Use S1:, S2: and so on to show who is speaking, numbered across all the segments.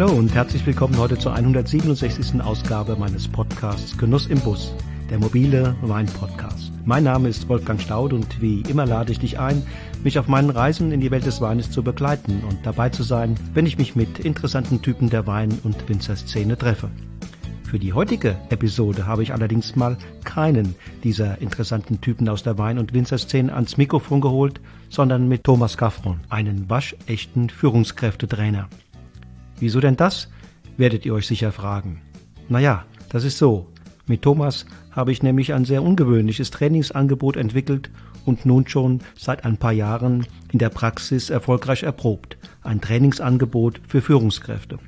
S1: Hallo und herzlich willkommen heute zur 167. Ausgabe meines Podcasts Genuss im Bus, der mobile Wein-Podcast. Mein Name ist Wolfgang Staud und wie immer lade ich dich ein, mich auf meinen Reisen in die Welt des Weines zu begleiten und dabei zu sein, wenn ich mich mit interessanten Typen der Wein- und Winzerszene treffe. Für die heutige Episode habe ich allerdings mal keinen dieser interessanten Typen aus der Wein- und Winzerszene ans Mikrofon geholt, sondern mit Thomas Gaffron, einen waschechten Führungskräftetrainer. Wieso denn das? werdet ihr euch sicher fragen. Naja, das ist so. Mit Thomas habe ich nämlich ein sehr ungewöhnliches Trainingsangebot entwickelt und nun schon seit ein paar Jahren in der Praxis erfolgreich erprobt. Ein Trainingsangebot für Führungskräfte.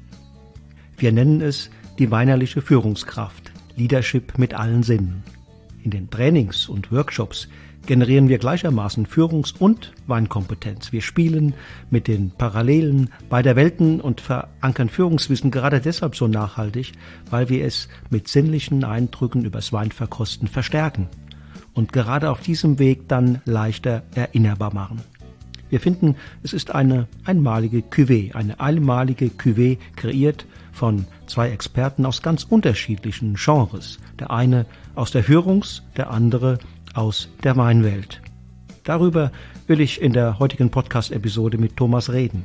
S1: Wir nennen es die weinerliche Führungskraft, Leadership mit allen Sinnen. In den Trainings und Workshops generieren wir gleichermaßen Führungs- und Weinkompetenz. Wir spielen mit den Parallelen beider Welten und verankern Führungswissen gerade deshalb so nachhaltig, weil wir es mit sinnlichen Eindrücken übers Weinverkosten verstärken und gerade auf diesem Weg dann leichter erinnerbar machen. Wir finden, es ist eine einmalige Cuvée, eine einmalige Cuvée kreiert von zwei Experten aus ganz unterschiedlichen Genres. Der eine aus der Führungs-, der andere aus der Weinwelt. Darüber will ich in der heutigen Podcast-Episode mit Thomas reden.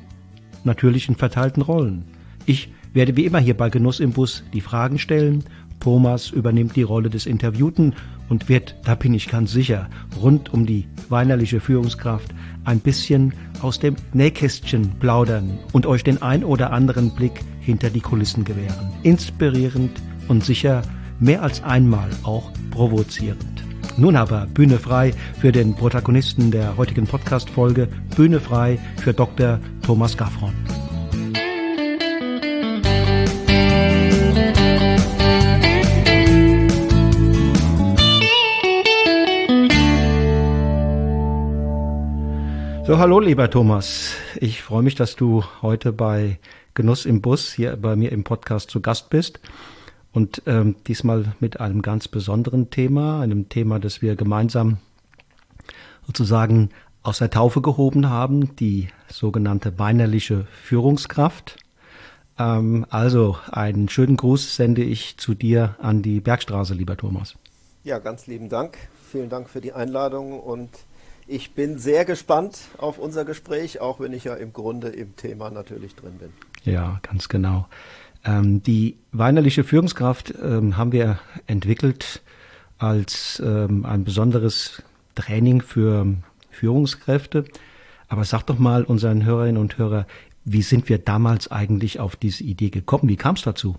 S1: Natürlich in verteilten Rollen. Ich werde wie immer hier bei Genuss im Bus die Fragen stellen. Thomas übernimmt die Rolle des Interviewten und wird, da bin ich ganz sicher, rund um die weinerliche Führungskraft ein bisschen aus dem Nähkästchen plaudern und euch den ein oder anderen Blick hinter die Kulissen gewähren. Inspirierend und sicher mehr als einmal auch provozierend. Nun aber Bühne frei für den Protagonisten der heutigen Podcast-Folge, Bühne frei für Dr. Thomas Gaffron. So, hallo lieber Thomas. Ich freue mich, dass du heute bei Genuss im Bus hier bei mir im Podcast zu Gast bist. Und ähm, diesmal mit einem ganz besonderen Thema, einem Thema, das wir gemeinsam sozusagen aus der Taufe gehoben haben, die sogenannte weinerliche Führungskraft. Ähm, also einen schönen Gruß sende ich zu dir an die Bergstraße, lieber Thomas.
S2: Ja, ganz lieben Dank. Vielen Dank für die Einladung und ich bin sehr gespannt auf unser Gespräch, auch wenn ich ja im Grunde im Thema natürlich drin bin.
S1: Ja, ganz genau. Ähm, die weinerliche Führungskraft ähm, haben wir entwickelt als ähm, ein besonderes Training für Führungskräfte. Aber sag doch mal unseren Hörerinnen und Hörern, wie sind wir damals eigentlich auf diese Idee gekommen? Wie kam es dazu?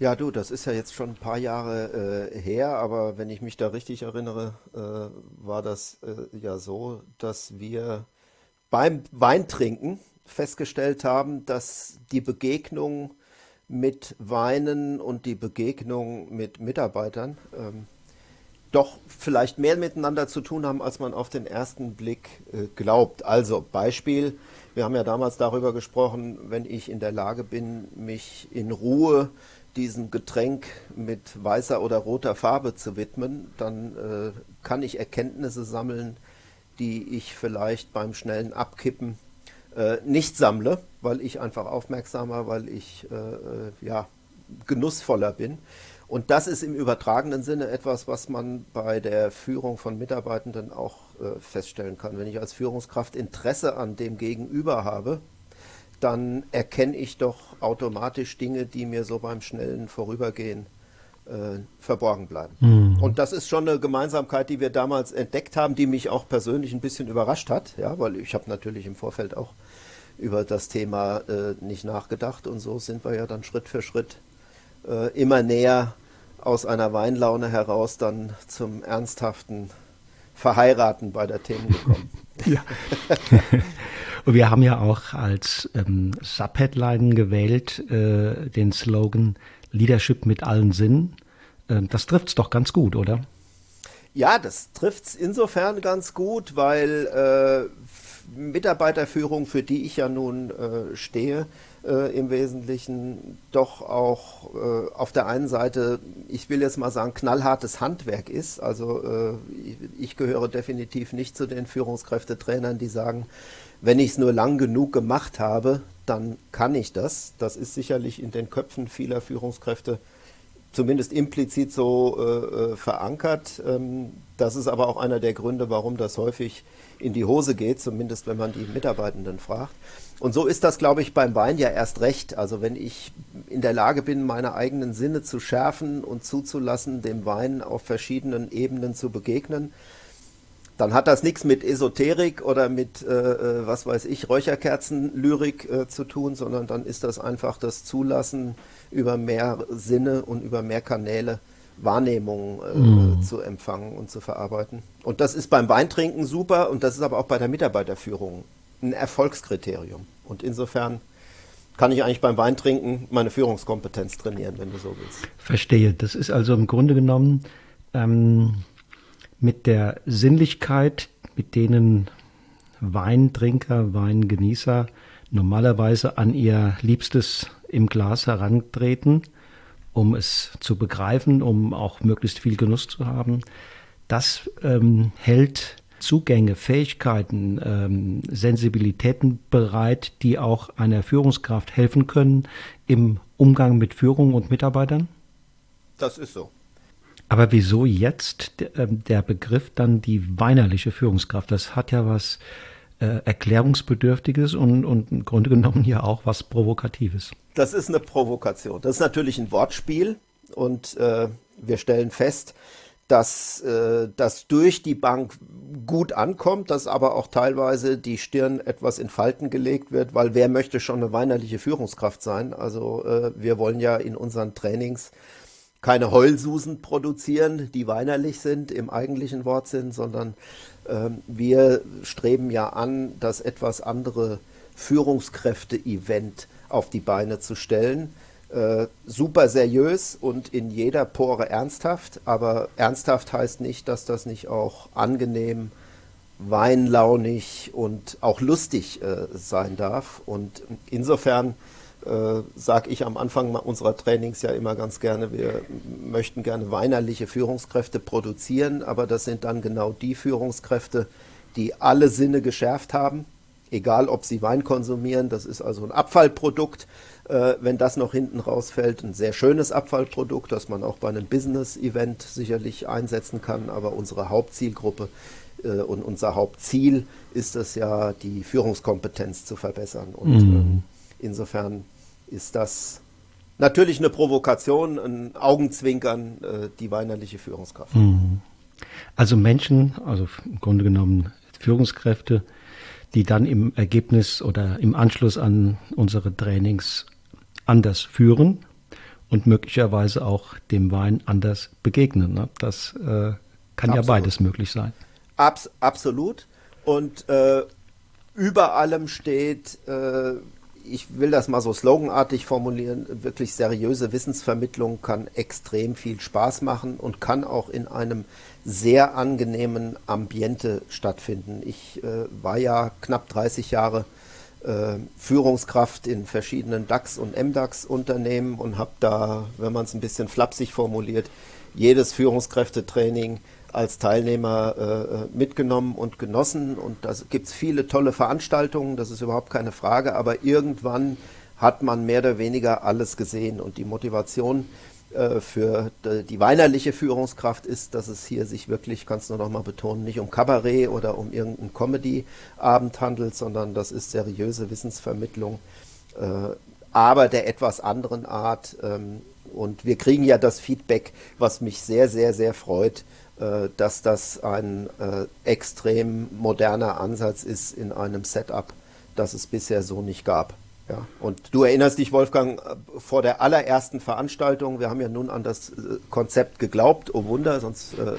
S2: Ja, du, das ist ja jetzt schon ein paar Jahre äh, her, aber wenn ich mich da richtig erinnere, äh, war das äh, ja so, dass wir beim Weintrinken festgestellt haben, dass die Begegnung mit Weinen und die Begegnung mit Mitarbeitern ähm, doch vielleicht mehr miteinander zu tun haben, als man auf den ersten Blick äh, glaubt. Also Beispiel, wir haben ja damals darüber gesprochen, wenn ich in der Lage bin, mich in Ruhe diesem Getränk mit weißer oder roter Farbe zu widmen, dann äh, kann ich Erkenntnisse sammeln, die ich vielleicht beim schnellen Abkippen äh, nicht sammle, weil ich einfach aufmerksamer, weil ich äh, äh, ja, genussvoller bin. Und das ist im übertragenen Sinne etwas, was man bei der Führung von Mitarbeitenden auch äh, feststellen kann. Wenn ich als Führungskraft Interesse an dem Gegenüber habe, dann erkenne ich doch automatisch Dinge, die mir so beim schnellen Vorübergehen äh, verborgen bleiben. Mhm. Und das ist schon eine Gemeinsamkeit, die wir damals entdeckt haben, die mich auch persönlich ein bisschen überrascht hat, ja, weil ich habe natürlich im Vorfeld auch über das Thema äh, nicht nachgedacht und so sind wir ja dann Schritt für Schritt äh, immer näher aus einer Weinlaune heraus dann zum ernsthaften Verheiraten bei der Themen gekommen. ja.
S1: und wir haben ja auch als ähm, Subheadline gewählt äh, den Slogan Leadership mit allen Sinnen. Ähm, das trifft es doch ganz gut, oder?
S2: Ja, das trifft es insofern ganz gut, weil äh, Mitarbeiterführung, für die ich ja nun äh, stehe, äh, im Wesentlichen doch auch äh, auf der einen Seite, ich will jetzt mal sagen, knallhartes Handwerk ist. Also äh, ich gehöre definitiv nicht zu den Führungskräftetrainern, die sagen, wenn ich es nur lang genug gemacht habe, dann kann ich das. Das ist sicherlich in den Köpfen vieler Führungskräfte zumindest implizit so äh, äh, verankert. Ähm, das ist aber auch einer der Gründe, warum das häufig in die Hose geht, zumindest wenn man die Mitarbeitenden fragt. Und so ist das, glaube ich, beim Wein ja erst recht. Also wenn ich in der Lage bin, meine eigenen Sinne zu schärfen und zuzulassen, dem Wein auf verschiedenen Ebenen zu begegnen, dann hat das nichts mit Esoterik oder mit, äh, äh was weiß ich, Räucherkerzenlyrik äh, zu tun, sondern dann ist das einfach das Zulassen über mehr Sinne und über mehr Kanäle Wahrnehmungen äh, mm. zu empfangen und zu verarbeiten. Und das ist beim Weintrinken super und das ist aber auch bei der Mitarbeiterführung ein Erfolgskriterium. Und insofern kann ich eigentlich beim Weintrinken meine Führungskompetenz trainieren, wenn du so willst.
S1: Verstehe. Das ist also im Grunde genommen ähm, mit der Sinnlichkeit, mit denen Weintrinker, Weingenießer normalerweise an ihr Liebstes im Glas herantreten, um es zu begreifen, um auch möglichst viel Genuss zu haben. Das ähm, hält Zugänge, Fähigkeiten, ähm, Sensibilitäten bereit, die auch einer Führungskraft helfen können im Umgang mit Führung und Mitarbeitern?
S2: Das ist so.
S1: Aber wieso jetzt ähm, der Begriff dann die weinerliche Führungskraft? Das hat ja was äh, Erklärungsbedürftiges und, und im Grunde genommen ja auch was Provokatives.
S2: Das ist eine Provokation. Das ist natürlich ein Wortspiel und äh, wir stellen fest, dass äh, das durch die Bank gut ankommt, dass aber auch teilweise die Stirn etwas in Falten gelegt wird, weil wer möchte schon eine weinerliche Führungskraft sein? Also äh, wir wollen ja in unseren Trainings keine Heulsusen produzieren, die weinerlich sind im eigentlichen Wortsinn, sondern wir streben ja an, das etwas andere Führungskräfte-Event auf die Beine zu stellen äh, super seriös und in jeder Pore ernsthaft, aber ernsthaft heißt nicht, dass das nicht auch angenehm, weinlaunig und auch lustig äh, sein darf. Und insofern äh, sage ich am Anfang unserer Trainings ja immer ganz gerne, wir möchten gerne weinerliche Führungskräfte produzieren, aber das sind dann genau die Führungskräfte, die alle Sinne geschärft haben, egal ob sie Wein konsumieren, das ist also ein Abfallprodukt, äh, wenn das noch hinten rausfällt. Ein sehr schönes Abfallprodukt, das man auch bei einem Business-Event sicherlich einsetzen kann, aber unsere Hauptzielgruppe äh, und unser Hauptziel ist es ja, die Führungskompetenz zu verbessern. Und mhm. ähm, insofern ist das natürlich eine Provokation, ein Augenzwinkern, äh, die weinerliche Führungskraft. Mhm.
S1: Also Menschen, also im Grunde genommen Führungskräfte, die dann im Ergebnis oder im Anschluss an unsere Trainings anders führen und möglicherweise auch dem Wein anders begegnen. Ne? Das äh, kann absolut. ja beides möglich sein.
S2: Abs absolut. Und äh, über allem steht, äh, ich will das mal so sloganartig formulieren, wirklich seriöse Wissensvermittlung kann extrem viel Spaß machen und kann auch in einem sehr angenehmen Ambiente stattfinden. Ich äh, war ja knapp 30 Jahre äh, Führungskraft in verschiedenen DAX- und MDAX-Unternehmen und habe da, wenn man es ein bisschen flapsig formuliert, jedes Führungskräftetraining als Teilnehmer äh, mitgenommen und genossen. Und da gibt es viele tolle Veranstaltungen, das ist überhaupt keine Frage, aber irgendwann hat man mehr oder weniger alles gesehen und die Motivation äh, für die weinerliche Führungskraft ist, dass es hier sich wirklich, kannst du noch mal betonen, nicht um Kabarett oder um irgendeinen Comedy-Abend handelt, sondern das ist seriöse Wissensvermittlung, äh, aber der etwas anderen Art. Ähm, und wir kriegen ja das Feedback, was mich sehr, sehr, sehr freut, äh, dass das ein extrem moderner Ansatz ist in einem Setup, das es bisher so nicht gab. Ja, und du erinnerst dich, Wolfgang, vor der allerersten Veranstaltung, wir haben ja nun an das äh, Konzept geglaubt, oh Wunder, sonst äh,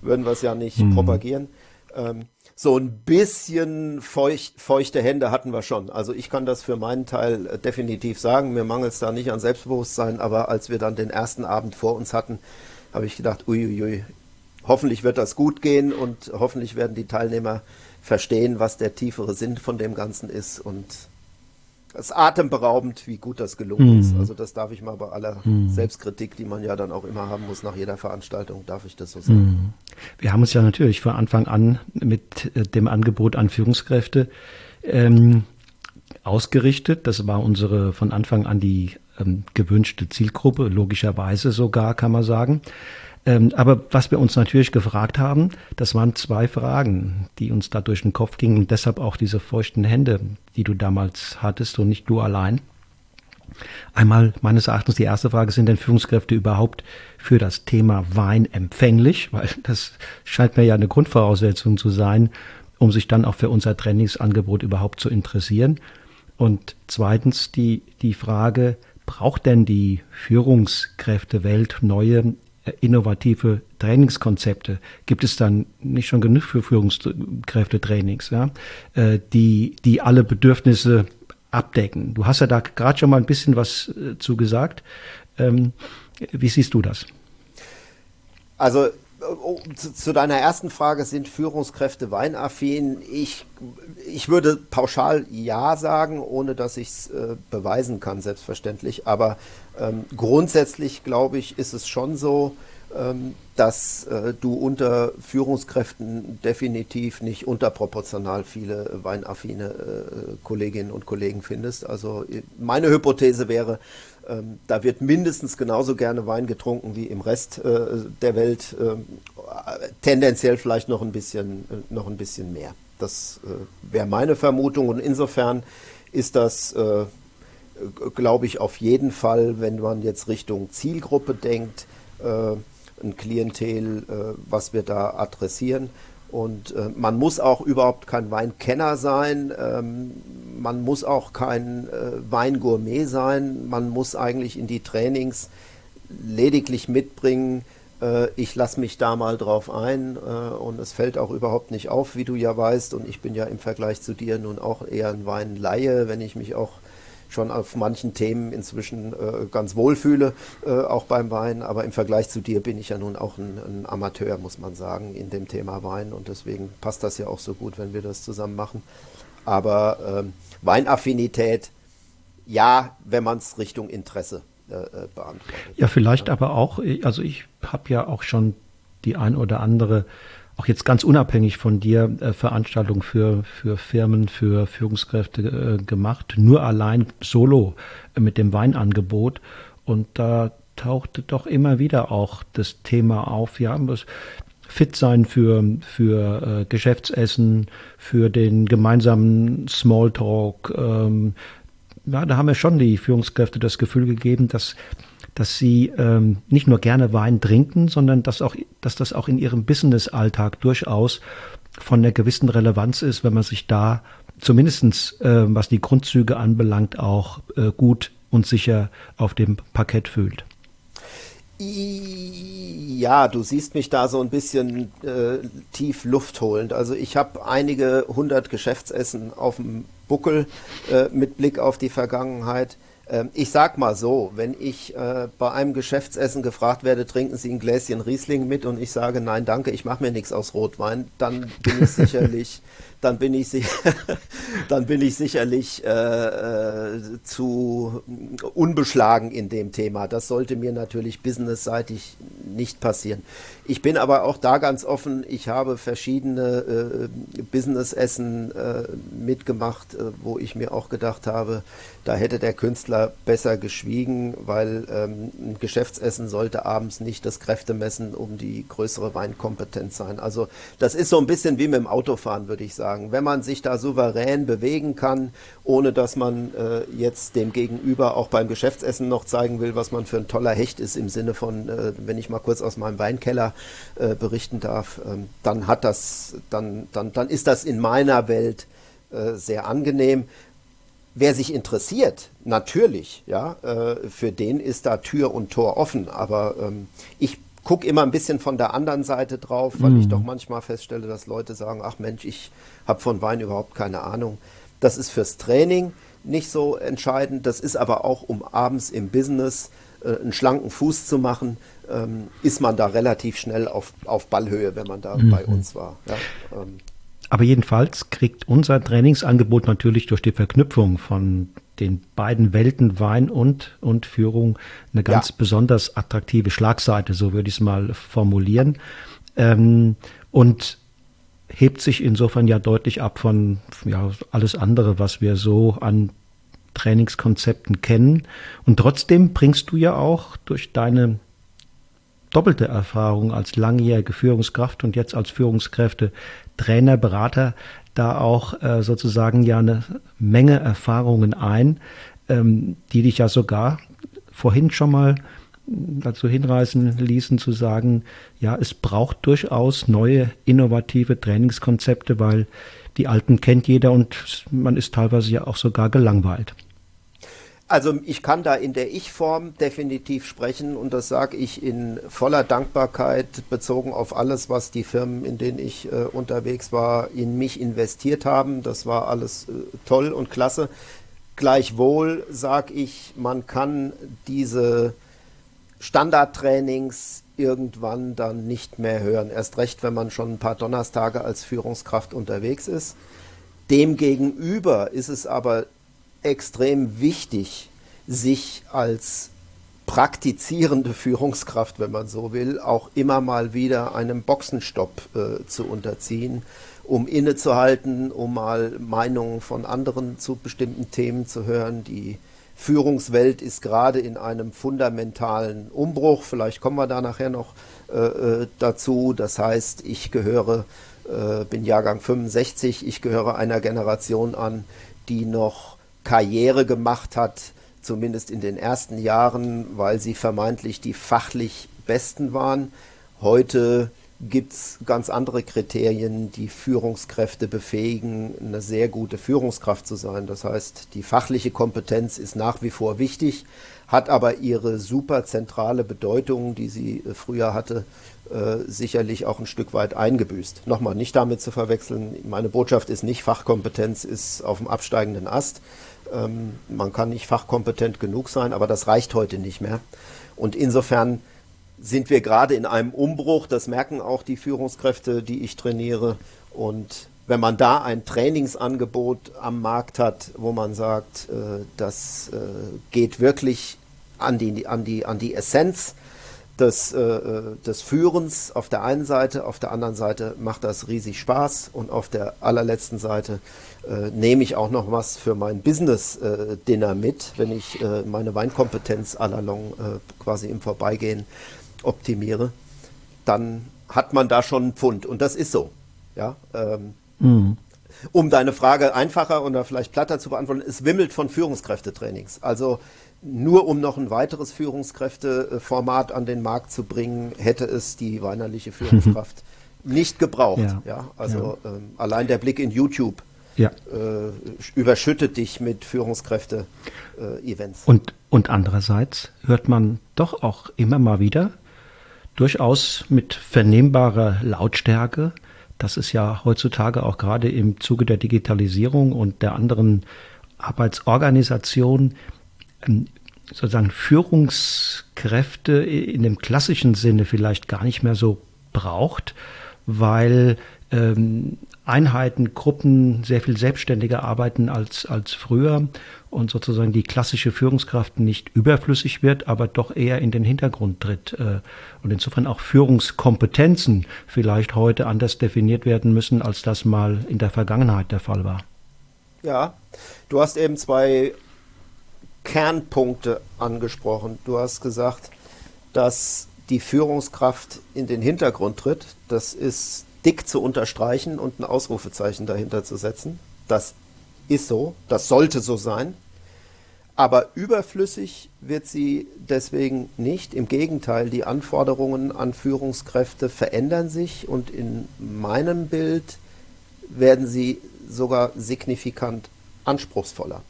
S2: würden wir es ja nicht mhm. propagieren. Ähm, so ein bisschen feucht, feuchte Hände hatten wir schon. Also ich kann das für meinen Teil äh, definitiv sagen. Mir mangelt es da nicht an Selbstbewusstsein, aber als wir dann den ersten Abend vor uns hatten, habe ich gedacht, uiuiui, hoffentlich wird das gut gehen und hoffentlich werden die Teilnehmer verstehen, was der tiefere Sinn von dem Ganzen ist und es ist atemberaubend, wie gut das gelungen mhm. ist. Also das darf ich mal bei aller mhm. Selbstkritik, die man ja dann auch immer haben muss nach jeder Veranstaltung, darf ich das so sagen. Mhm.
S1: Wir haben uns ja natürlich von Anfang an mit äh, dem Angebot an Führungskräfte ähm, ausgerichtet. Das war unsere von Anfang an die ähm, gewünschte Zielgruppe, logischerweise sogar, kann man sagen. Ähm, aber was wir uns natürlich gefragt haben, das waren zwei Fragen, die uns da durch den Kopf gingen und deshalb auch diese feuchten Hände, die du damals hattest und nicht du allein. Einmal meines Erachtens die erste Frage, sind denn Führungskräfte überhaupt für das Thema Wein empfänglich? Weil das scheint mir ja eine Grundvoraussetzung zu sein, um sich dann auch für unser Trainingsangebot überhaupt zu interessieren. Und zweitens die, die Frage, braucht denn die Führungskräftewelt neue äh, innovative Trainingskonzepte? Gibt es dann nicht schon genug für Führungskräftetrainings, ja, äh, die, die alle Bedürfnisse abdecken? Du hast ja da gerade schon mal ein bisschen was äh, zu gesagt. Ähm, wie siehst du das?
S2: Also zu, deiner ersten Frage, sind Führungskräfte weinaffin? Ich, ich würde pauschal ja sagen, ohne dass ich es äh, beweisen kann, selbstverständlich. Aber ähm, grundsätzlich, glaube ich, ist es schon so, ähm, dass äh, du unter Führungskräften definitiv nicht unterproportional viele weinaffine äh, Kolleginnen und Kollegen findest. Also meine Hypothese wäre, ähm, da wird mindestens genauso gerne Wein getrunken wie im Rest äh, der Welt. Ähm, tendenziell vielleicht noch ein bisschen, äh, noch ein bisschen mehr. Das äh, wäre meine Vermutung. Und insofern ist das, äh, glaube ich, auf jeden Fall, wenn man jetzt Richtung Zielgruppe denkt, äh, ein Klientel, äh, was wir da adressieren. Und äh, man muss auch überhaupt kein Weinkenner sein, ähm, man muss auch kein äh, Weingourmet sein, man muss eigentlich in die Trainings lediglich mitbringen, äh, ich lasse mich da mal drauf ein äh, und es fällt auch überhaupt nicht auf, wie du ja weißt. Und ich bin ja im Vergleich zu dir nun auch eher ein Weinlaie, wenn ich mich auch schon auf manchen Themen inzwischen äh, ganz wohl fühle, äh, auch beim Wein. Aber im Vergleich zu dir bin ich ja nun auch ein, ein, Amateur, muss man sagen, in dem Thema Wein. Und deswegen passt das ja auch so gut, wenn wir das zusammen machen. Aber ähm, Weinaffinität, ja, wenn man es Richtung Interesse äh, äh, beantwortet.
S1: Ja, vielleicht ja. aber auch, also ich habe ja auch schon die ein oder andere auch jetzt ganz unabhängig von dir äh, Veranstaltungen für, für Firmen, für Führungskräfte äh, gemacht, nur allein solo äh, mit dem Weinangebot. Und da tauchte doch immer wieder auch das Thema auf, ja, muss fit sein für, für äh, Geschäftsessen, für den gemeinsamen Smalltalk. Ähm, ja, da haben wir schon die Führungskräfte das Gefühl gegeben, dass dass sie ähm, nicht nur gerne Wein trinken, sondern dass, auch, dass das auch in ihrem Business-Alltag durchaus von einer gewissen Relevanz ist, wenn man sich da zumindestens äh, was die Grundzüge anbelangt, auch äh, gut und sicher auf dem Parkett fühlt.
S2: Ja, du siehst mich da so ein bisschen äh, tief luftholend. Also ich habe einige hundert Geschäftsessen auf dem Buckel äh, mit Blick auf die Vergangenheit. Ähm, ich sag mal so, wenn ich äh, bei einem Geschäftsessen gefragt werde, trinken Sie ein Gläschen Riesling mit und ich sage, nein, danke, ich mache mir nichts aus Rotwein, dann bin ich sicherlich dann bin ich, dann bin ich sicherlich äh, äh, zu unbeschlagen in dem Thema. Das sollte mir natürlich businessseitig nicht passieren. Ich bin aber auch da ganz offen. Ich habe verschiedene äh, Businessessen äh, mitgemacht, äh, wo ich mir auch gedacht habe, da hätte der Künstler besser geschwiegen, weil ähm, ein Geschäftsessen sollte abends nicht das Kräftemessen um die größere Weinkompetenz sein. Also das ist so ein bisschen wie mit dem Autofahren, würde ich sagen. Wenn man sich da souverän bewegen kann, ohne dass man äh, jetzt dem Gegenüber auch beim Geschäftsessen noch zeigen will, was man für ein toller Hecht ist, im Sinne von, äh, wenn ich mal kurz aus meinem Weinkeller äh, berichten darf, ähm, dann hat das, dann, dann, dann ist das in meiner Welt äh, sehr angenehm. Wer sich interessiert, natürlich, ja, äh, für den ist da Tür und Tor offen. Aber ähm, ich gucke immer ein bisschen von der anderen Seite drauf, weil mhm. ich doch manchmal feststelle, dass Leute sagen, ach Mensch, ich habe von Wein überhaupt keine Ahnung. Das ist fürs Training nicht so entscheidend, das ist aber auch, um abends im Business äh, einen schlanken Fuß zu machen, ähm, ist man da relativ schnell auf, auf Ballhöhe, wenn man da mhm. bei uns war. Ja,
S1: ähm. Aber jedenfalls kriegt unser Trainingsangebot natürlich durch die Verknüpfung von den beiden Welten Wein und, und Führung eine ganz ja. besonders attraktive Schlagseite, so würde ich es mal formulieren. Ähm, und hebt sich insofern ja deutlich ab von ja, alles andere, was wir so an Trainingskonzepten kennen. Und trotzdem bringst du ja auch durch deine doppelte Erfahrung als langjährige Führungskraft und jetzt als Führungskräfte Trainer, Berater da auch äh, sozusagen ja eine Menge Erfahrungen ein, ähm, die dich ja sogar vorhin schon mal dazu hinreißen ließen zu sagen, ja, es braucht durchaus neue innovative Trainingskonzepte, weil die alten kennt jeder und man ist teilweise ja auch sogar gelangweilt.
S2: Also ich kann da in der Ich-Form definitiv sprechen und das sage ich in voller Dankbarkeit bezogen auf alles, was die Firmen, in denen ich äh, unterwegs war, in mich investiert haben. Das war alles äh, toll und klasse. Gleichwohl sage ich, man kann diese Standardtrainings irgendwann dann nicht mehr hören. Erst recht, wenn man schon ein paar Donnerstage als Führungskraft unterwegs ist. Demgegenüber ist es aber extrem wichtig, sich als praktizierende Führungskraft, wenn man so will, auch immer mal wieder einem Boxenstopp äh, zu unterziehen, um innezuhalten, um mal Meinungen von anderen zu bestimmten Themen zu hören. Die Führungswelt ist gerade in einem fundamentalen Umbruch. Vielleicht kommen wir da nachher noch äh, äh dazu. Das heißt, ich gehöre, äh, bin Jahrgang 65, ich gehöre einer Generation an, die noch Karriere gemacht hat, zumindest in den ersten Jahren, weil sie vermeintlich die fachlich Besten waren. Heute gibt es ganz andere Kriterien, die Führungskräfte befähigen, eine sehr gute Führungskraft zu sein. Das heißt, die fachliche Kompetenz ist nach wie vor wichtig, hat aber ihre super zentrale Bedeutung, die sie äh, früher hatte, äh, sicherlich auch ein Stück weit eingebüßt. Nochmal, nicht damit zu verwechseln, meine Botschaft ist nicht, Fachkompetenz ist auf dem absteigenden Ast. Ähm, man kann nicht fachkompetent genug sein, aber das reicht heute nicht mehr. Und insofern sind wir gerade in einem Umbruch. Das merken auch die Führungskräfte, die ich trainiere. Und wenn man da ein Trainingsangebot am Markt hat, wo man sagt, äh, das äh, geht wirklich an die, an die, an die Essenz des, äh, äh, des Führens auf der einen Seite, auf der anderen Seite macht das riesig Spaß und auf der allerletzten Seite äh, nehme ich auch noch was für mein Business-Dinner mit, wenn ich äh, meine Weinkompetenz à la long äh, quasi im Vorbeigehen optimiere, dann hat man da schon einen Pfund und das ist so. Ja, ähm, mhm. Um deine Frage einfacher oder vielleicht platter zu beantworten, es wimmelt von Führungskräftetrainings. Also nur um noch ein weiteres Führungskräfteformat an den Markt zu bringen, hätte es die weinerliche Führungskraft nicht gebraucht. Ja. ja also ja. Ähm, allein der Blick in YouTube ja. äh, überschüttet dich mit Führungskräfte-Events.
S1: Äh, und, und andererseits hört man doch auch immer mal wieder, durchaus mit vernehmbarer Lautstärke, dass es ja heutzutage auch gerade im Zuge der Digitalisierung und der anderen Arbeitsorganisation ähm, sozusagen Führungskräfte in dem klassischen Sinne vielleicht gar nicht mehr so braucht, weil ähm, Einheiten, Gruppen sehr viel selbstständiger arbeiten als, als früher und sozusagen die klassische Führungskraft nicht überflüssig wird, aber doch eher in den Hintergrund tritt. Äh, und insofern auch Führungskompetenzen vielleicht heute anders definiert werden müssen, als das mal in der Vergangenheit der Fall war.
S2: Ja, du hast eben zwei Kernpunkte angesprochen. Du hast gesagt, dass die Führungskraft in den Hintergrund tritt. Das ist dick zu unterstreichen und ein Ausrufezeichen dahinter zu setzen. Das ist so, das sollte so sein. Aber überflüssig wird sie deswegen nicht. Im Gegenteil, die Anforderungen an Führungskräfte verändern sich und in meinem Bild werden sie sogar signifikant anspruchsvoller.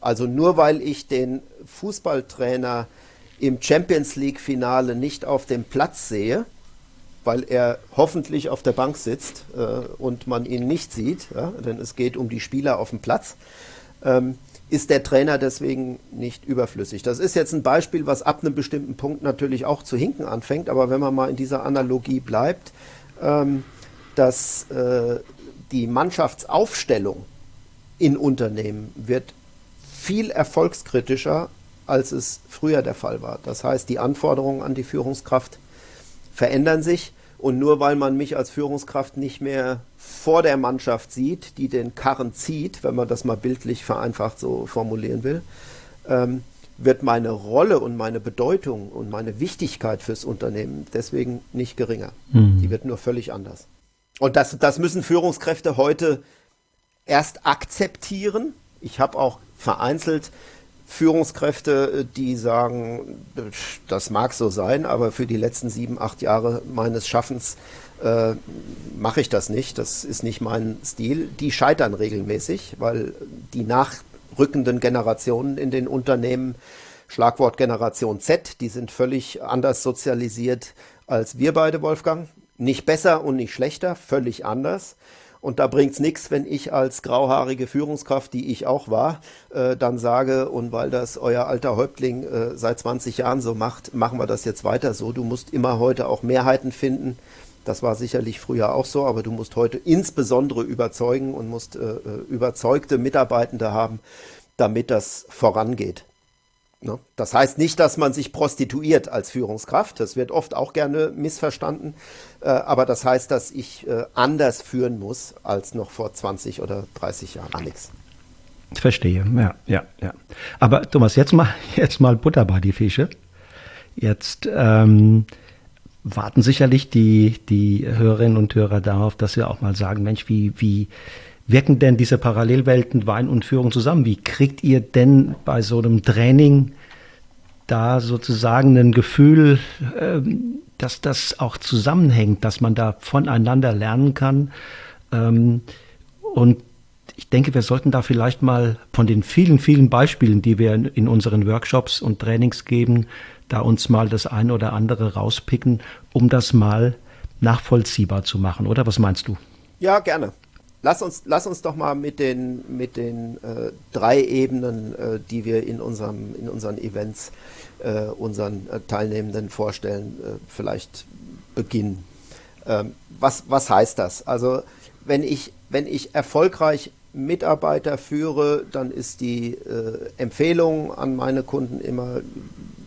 S2: Also nur weil ich den Fußballtrainer im Champions League-Finale nicht auf dem Platz sehe, weil er hoffentlich auf der Bank sitzt äh, und man ihn nicht sieht, ja, denn es geht um die Spieler auf dem Platz, ähm, ist der Trainer deswegen nicht überflüssig. Das ist jetzt ein Beispiel, was ab einem bestimmten Punkt natürlich auch zu hinken anfängt, aber wenn man mal in dieser Analogie bleibt, ähm, dass äh, die Mannschaftsaufstellung in Unternehmen wird viel erfolgskritischer, als es früher der Fall war. Das heißt, die Anforderungen an die Führungskraft verändern sich und nur weil man mich als Führungskraft nicht mehr vor der Mannschaft sieht, die den Karren zieht, wenn man das mal bildlich vereinfacht so formulieren will, ähm, wird meine Rolle und meine Bedeutung und meine Wichtigkeit fürs Unternehmen deswegen nicht geringer. Mhm. Die wird nur völlig anders. Und das, das müssen Führungskräfte heute erst akzeptieren. Ich habe auch vereinzelt Führungskräfte, die sagen, das mag so sein, aber für die letzten sieben, acht Jahre meines Schaffens äh, mache ich das nicht. Das ist nicht mein Stil. Die scheitern regelmäßig, weil die nachrückenden Generationen in den Unternehmen, Schlagwort Generation Z, die sind völlig anders sozialisiert als wir beide, Wolfgang. Nicht besser und nicht schlechter, völlig anders. Und da bringt es nichts, wenn ich als grauhaarige Führungskraft, die ich auch war, äh, dann sage, und weil das euer alter Häuptling äh, seit 20 Jahren so macht, machen wir das jetzt weiter so. Du musst immer heute auch Mehrheiten finden. Das war sicherlich früher auch so, aber du musst heute insbesondere überzeugen und musst äh, äh überzeugte Mitarbeitende haben, damit das vorangeht. Ne? Das heißt nicht, dass man sich prostituiert als Führungskraft. Das wird oft auch gerne missverstanden. Äh, aber das heißt, dass ich äh, anders führen muss als noch vor 20 oder 30 Jahren. Alex.
S1: Verstehe, ja, ja, ja. Aber Thomas, jetzt mal, jetzt mal Butter bei die Fische. Jetzt ähm, warten sicherlich die, die Hörerinnen und Hörer darauf, dass wir auch mal sagen, Mensch, wie, wie wirken denn diese Parallelwelten Wein und Führung zusammen? Wie kriegt ihr denn bei so einem Training da sozusagen ein Gefühl, ähm, dass das auch zusammenhängt, dass man da voneinander lernen kann? Ähm, und ich denke, wir sollten da vielleicht mal von den vielen, vielen Beispielen, die wir in unseren Workshops und Trainings geben, da uns mal das eine oder andere rauspicken, um das mal nachvollziehbar zu machen, oder? Was meinst du?
S2: Ja, gerne. Lass uns, lass uns doch mal mit den, mit den äh, drei Ebenen, äh, die wir in, unserem, in unseren Events äh, unseren äh, Teilnehmenden vorstellen, äh, vielleicht beginnen. Ähm, was, was heißt das? Also wenn ich, wenn ich erfolgreich Mitarbeiter führe, dann ist die äh, Empfehlung an meine Kunden immer,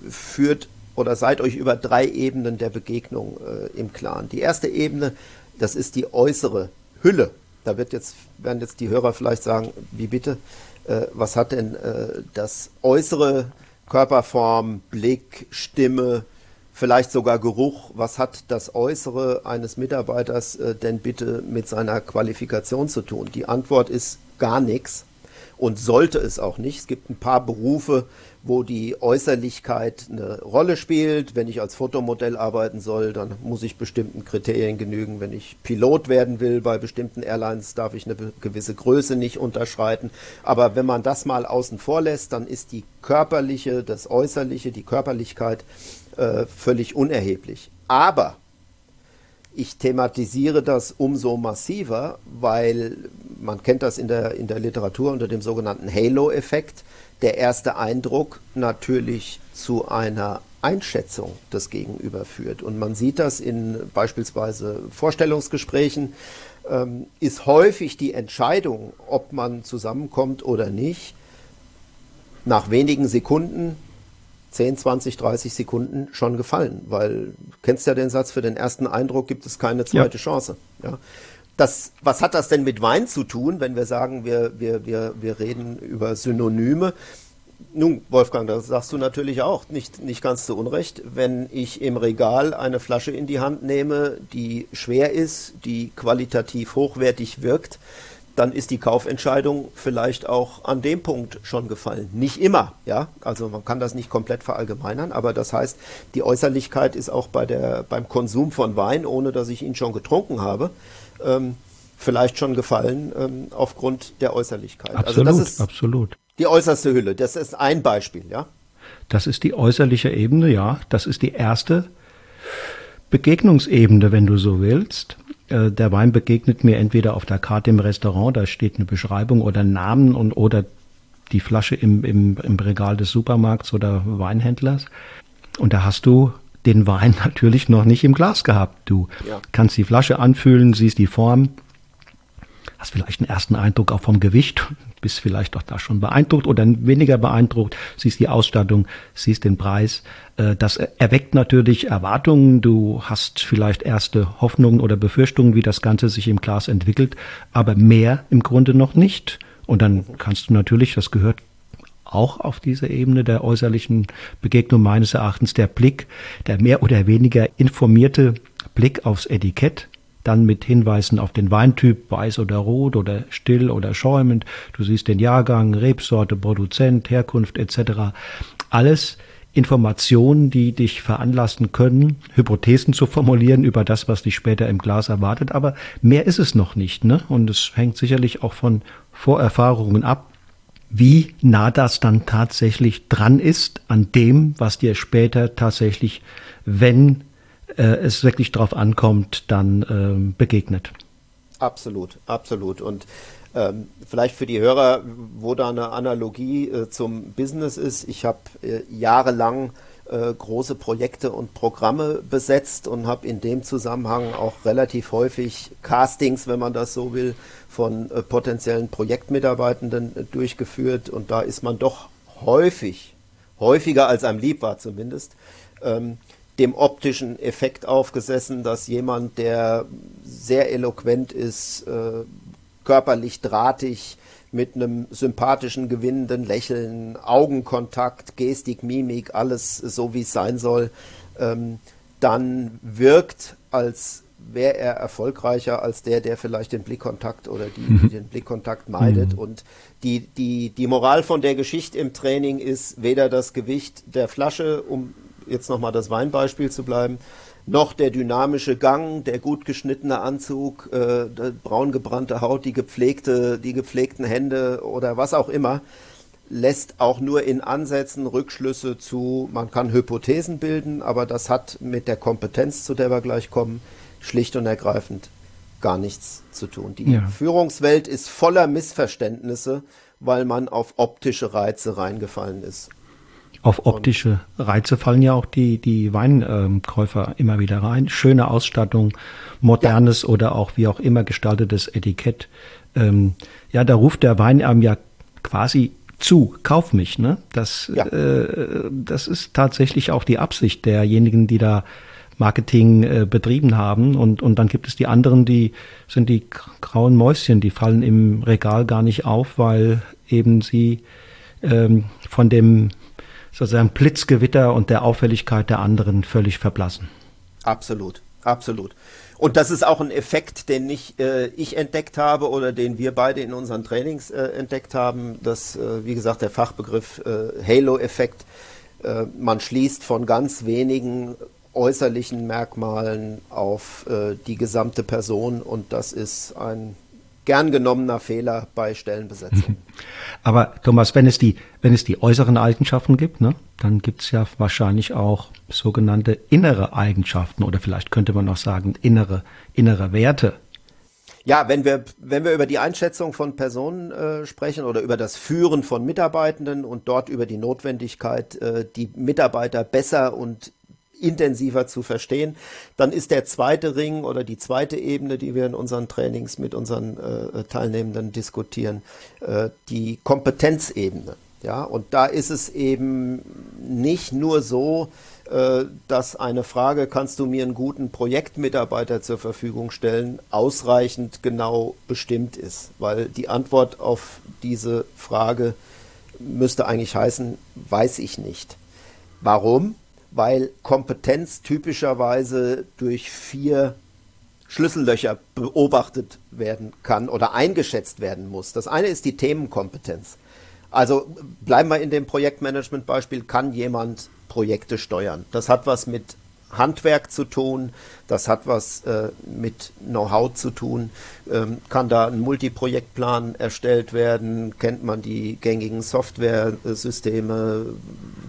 S2: führt oder seid euch über drei Ebenen der Begegnung im Klaren. Die erste Ebene, das ist die äußere Hülle da wird jetzt, werden jetzt die Hörer vielleicht sagen, wie bitte, äh, was hat denn äh, das äußere Körperform, Blick, Stimme, vielleicht sogar Geruch, was hat das Äußere eines Mitarbeiters äh, denn bitte mit seiner Qualifikation zu tun? Die Antwort ist gar nichts und sollte es auch nicht. Es gibt ein paar Berufe, wo die Äußerlichkeit eine Rolle spielt. Wenn ich als Fotomodell arbeiten soll, dann muss ich bestimmten Kriterien genügen. Wenn ich Pilot werden will bei bestimmten Airlines, darf ich eine gewisse Größe nicht unterschreiten. Aber wenn man das mal außen vor lässt, dann ist die körperliche, das Äußerliche, die Körperlichkeit äh, völlig unerheblich. Aber ich thematisiere das umso massiver, weil man kennt das in der, in der Literatur unter dem sogenannten Halo-Effekt der erste Eindruck natürlich zu einer Einschätzung des Gegenüber führt. Und man sieht das in beispielsweise Vorstellungsgesprächen, ähm, ist häufig die Entscheidung, ob man zusammenkommt oder nicht, nach wenigen Sekunden, 10, 20, 30 Sekunden schon gefallen, weil du kennst ja den Satz, für den ersten Eindruck gibt es keine zweite ja. Chance. Ja das, was hat das denn mit Wein zu tun, wenn wir sagen, wir, wir, wir, wir reden über Synonyme? Nun, Wolfgang, das sagst du natürlich auch, nicht, nicht ganz zu Unrecht. Wenn ich im Regal eine Flasche in die Hand nehme, die schwer ist, die qualitativ hochwertig wirkt, dann ist die Kaufentscheidung vielleicht auch an dem Punkt schon gefallen. Nicht immer, ja. Also man kann das nicht komplett verallgemeinern, aber das heißt, die Äußerlichkeit ist auch bei der, beim Konsum von Wein, ohne dass ich ihn schon getrunken habe, ähm, vielleicht schon gefallen ähm, aufgrund der Äußerlichkeit.
S1: Absolut, also das ist absolut.
S2: Die äußerste Hülle, das ist ein Beispiel, ja?
S1: Das ist die äußerliche Ebene, ja. Das ist die erste Begegnungsebene, wenn du so willst. Äh, der Wein begegnet mir entweder auf der Karte im Restaurant, da steht eine Beschreibung oder Namen und oder die Flasche im, im, im Regal des Supermarkts oder Weinhändlers. Und da hast du den Wein natürlich noch nicht im Glas gehabt. Du ja. kannst die Flasche anfühlen, siehst die Form, hast vielleicht einen ersten Eindruck auch vom Gewicht, bist vielleicht auch da schon beeindruckt oder weniger beeindruckt, siehst die Ausstattung, siehst den Preis. Äh, das erweckt natürlich Erwartungen. Du hast vielleicht erste Hoffnungen oder Befürchtungen, wie das Ganze sich im Glas entwickelt, aber mehr im Grunde noch nicht. Und dann kannst du natürlich, das gehört auch auf dieser Ebene der äußerlichen Begegnung meines Erachtens der Blick, der mehr oder weniger informierte Blick aufs Etikett, dann mit Hinweisen auf den Weintyp, weiß oder rot oder still oder schäumend. Du siehst den Jahrgang, Rebsorte, Produzent, Herkunft etc. Alles Informationen, die dich veranlassen können, Hypothesen zu formulieren über das, was dich später im Glas erwartet. Aber mehr ist es noch nicht. Ne? Und es hängt sicherlich auch von Vorerfahrungen ab, wie nah das dann tatsächlich dran ist an dem, was dir später tatsächlich, wenn äh, es wirklich darauf ankommt, dann äh, begegnet.
S2: Absolut, absolut. Und ähm, vielleicht für die Hörer, wo da eine Analogie äh, zum Business ist. Ich habe äh, jahrelang äh, große Projekte und Programme besetzt und habe in dem Zusammenhang auch relativ häufig Castings, wenn man das so will, von äh, potenziellen Projektmitarbeitenden äh, durchgeführt. Und da ist man doch häufig, häufiger als einem lieb war zumindest, ähm, dem optischen Effekt aufgesessen, dass jemand, der sehr eloquent ist, äh, körperlich drahtig, mit einem sympathischen, gewinnenden Lächeln, Augenkontakt, Gestik, Mimik, alles so, wie es sein soll, ähm, dann wirkt, als wäre er erfolgreicher als der, der vielleicht den Blickkontakt oder die, die mhm. den Blickkontakt meidet. Mhm. Und die, die, die Moral von der Geschichte im Training ist weder das Gewicht der Flasche, um jetzt nochmal das Weinbeispiel zu bleiben, noch der dynamische Gang, der gut geschnittene Anzug, äh, braun gebrannte Haut, die gepflegte, die gepflegten Hände oder was auch immer, lässt auch nur in Ansätzen Rückschlüsse zu, man kann Hypothesen bilden, aber das hat mit der Kompetenz, zu der wir gleich kommen, schlicht und ergreifend gar nichts zu tun. Die ja. Führungswelt ist voller Missverständnisse, weil man auf optische Reize reingefallen ist.
S1: Auf optische Reize fallen ja auch die, die Weinkäufer immer wieder rein. Schöne Ausstattung, modernes ja. oder auch wie auch immer gestaltetes Etikett. Ähm, ja, da ruft der Wein einem ja quasi zu, kauf mich. Ne? Das, ja. äh, das ist tatsächlich auch die Absicht derjenigen, die da Marketing äh, betrieben haben. Und, und dann gibt es die anderen, die sind die grauen Mäuschen, die fallen im Regal gar nicht auf, weil eben sie ähm, von dem sozusagen Blitzgewitter und der Auffälligkeit der anderen völlig verblassen.
S2: Absolut, absolut. Und das ist auch ein Effekt, den nicht äh, ich entdeckt habe oder den wir beide in unseren Trainings äh, entdeckt haben. Das, äh, wie gesagt, der Fachbegriff äh, Halo-Effekt. Äh, man schließt von ganz wenigen äußerlichen Merkmalen auf äh, die gesamte Person und das ist ein gern genommener Fehler bei Stellenbesetzung.
S1: Aber Thomas, wenn es die, wenn es die äußeren Eigenschaften gibt, ne, dann gibt es ja wahrscheinlich auch sogenannte innere Eigenschaften oder vielleicht könnte man auch sagen innere, innere Werte.
S2: Ja, wenn wir, wenn wir über die Einschätzung von Personen äh, sprechen oder über das Führen von Mitarbeitenden und dort über die Notwendigkeit, äh, die Mitarbeiter besser und intensiver zu verstehen. Dann ist der zweite Ring oder die zweite Ebene, die wir in unseren Trainings mit unseren äh, Teilnehmenden diskutieren, äh, die Kompetenzebene. Ja, und da ist es eben nicht nur so, äh, dass eine Frage, kannst du mir einen guten Projektmitarbeiter zur Verfügung stellen, ausreichend genau bestimmt ist, weil die Antwort auf diese Frage müsste eigentlich heißen, weiß ich nicht. Warum? Weil Kompetenz typischerweise durch vier Schlüssellöcher beobachtet werden kann oder eingeschätzt werden muss. Das eine ist die Themenkompetenz. Also bleiben wir in dem Projektmanagement-Beispiel, kann jemand Projekte steuern. Das hat was mit Handwerk zu tun, das hat was äh, mit Know-how zu tun. Ähm, kann da ein Multiprojektplan erstellt werden? Kennt man die gängigen Software-Systeme?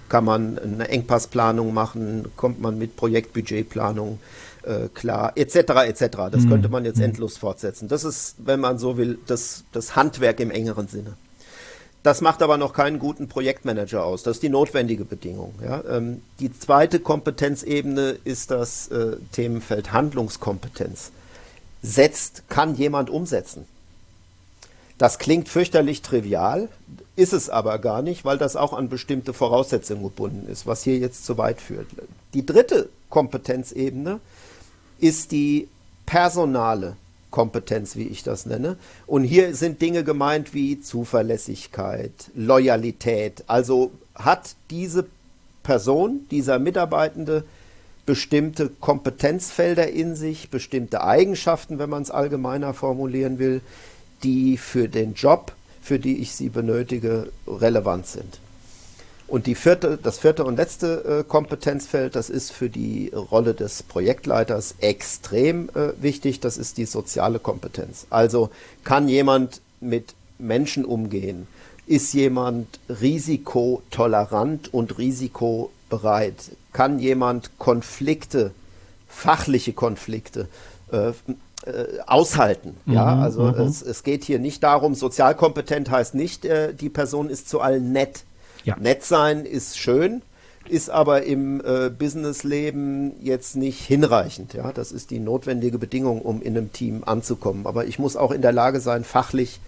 S2: Kann man eine Engpassplanung machen? Kommt man mit Projektbudgetplanung äh, klar? Etc. etc. Das mhm. könnte man jetzt mhm. endlos fortsetzen. Das ist, wenn man so will, das, das Handwerk im engeren Sinne. Das macht aber noch keinen guten Projektmanager aus. Das ist die notwendige Bedingung. Ja? Ähm, die zweite Kompetenzebene ist das äh, Themenfeld Handlungskompetenz. Setzt, kann jemand umsetzen? Das klingt fürchterlich trivial, ist es aber gar nicht, weil das auch an bestimmte Voraussetzungen gebunden ist, was hier jetzt zu weit führt. Die dritte Kompetenzebene ist die personale Kompetenz, wie ich das nenne. Und hier sind Dinge gemeint wie Zuverlässigkeit, Loyalität. Also hat diese Person, dieser Mitarbeitende bestimmte Kompetenzfelder in sich, bestimmte Eigenschaften, wenn man es allgemeiner formulieren will, die für den Job, für die ich sie benötige, relevant sind. Und die vierte, das vierte und letzte äh, Kompetenzfeld, das ist für die Rolle des Projektleiters extrem äh, wichtig, das ist die soziale Kompetenz. Also kann jemand mit Menschen umgehen? Ist jemand risikotolerant und risikobereit? Kann jemand Konflikte, fachliche Konflikte, äh, äh, aushalten. Mhm, ja, also mhm. es, es, geht hier nicht darum, sozialkompetent heißt nicht, äh, die Person ist zu allen nett. Ja. Nett sein ist schön, ist aber im äh, Businessleben jetzt nicht hinreichend. Ja, das ist die notwendige Bedingung, um in einem Team anzukommen. Aber ich muss auch in der Lage sein, fachlich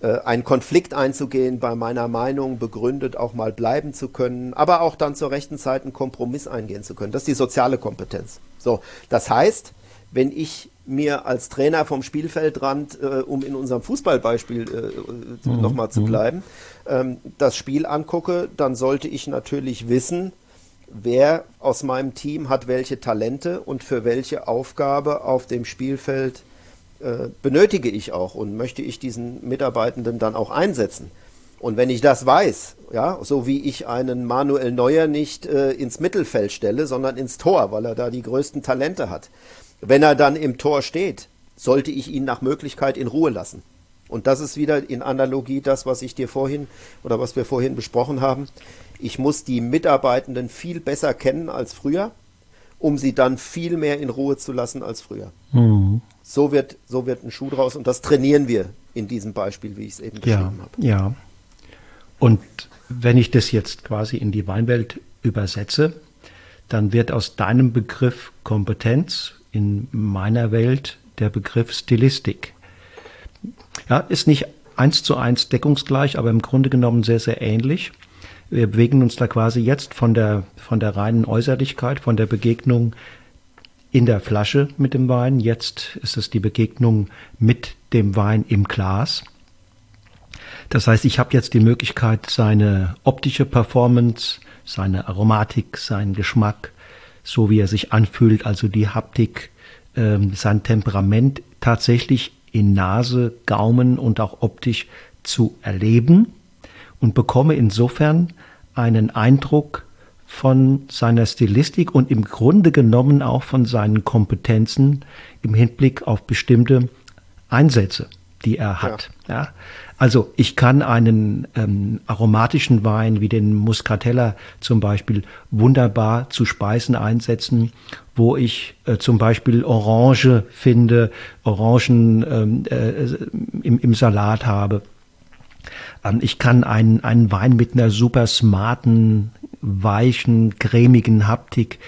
S2: äh, einen Konflikt einzugehen, bei meiner Meinung begründet auch mal bleiben zu können, aber auch dann zur rechten Zeit einen Kompromiss eingehen zu können. Das ist die soziale Kompetenz. So, das heißt, wenn ich mir als Trainer vom Spielfeldrand, äh, um in unserem Fußballbeispiel äh, mhm. nochmal zu mhm. bleiben, ähm, das Spiel angucke, dann sollte ich natürlich wissen, wer aus meinem Team hat welche Talente und für welche Aufgabe auf dem Spielfeld äh, benötige ich auch und möchte ich diesen Mitarbeitenden dann auch einsetzen. Und wenn ich das weiß, ja, so wie ich einen Manuel Neuer nicht äh, ins Mittelfeld stelle, sondern ins Tor, weil er da die größten Talente hat, wenn er dann im Tor steht, sollte ich ihn nach Möglichkeit in Ruhe lassen. Und das ist wieder in Analogie das, was ich dir vorhin oder was wir vorhin besprochen haben. Ich muss die Mitarbeitenden viel besser kennen als früher, um sie dann viel mehr in Ruhe zu lassen als früher. Mhm. So, wird, so wird ein Schuh draus und das trainieren wir in diesem Beispiel, wie ich es eben beschrieben
S1: ja, habe. Ja. Und wenn ich das jetzt quasi in die Weinwelt übersetze, dann wird aus deinem Begriff Kompetenz in meiner Welt der Begriff Stilistik. Ja, ist nicht eins zu eins deckungsgleich, aber im Grunde genommen sehr, sehr ähnlich. Wir bewegen uns da quasi jetzt von der, von der reinen Äußerlichkeit, von der Begegnung in der Flasche mit dem Wein. Jetzt ist es die Begegnung mit dem Wein im Glas. Das heißt, ich habe jetzt die Möglichkeit, seine optische Performance, seine Aromatik, seinen Geschmack, so wie er sich anfühlt, also die Haptik, ähm, sein Temperament tatsächlich in Nase, Gaumen und auch optisch zu erleben und bekomme insofern einen Eindruck von seiner Stilistik und im Grunde genommen auch von seinen Kompetenzen im Hinblick auf bestimmte Einsätze, die er hat. Ja. ja. Also ich kann einen ähm, aromatischen Wein wie den Muscatella zum Beispiel wunderbar zu Speisen einsetzen, wo ich äh, zum Beispiel Orange finde, Orangen ähm, äh, im, im Salat habe. Ähm, ich kann einen, einen Wein mit einer super smarten, weichen, cremigen Haptik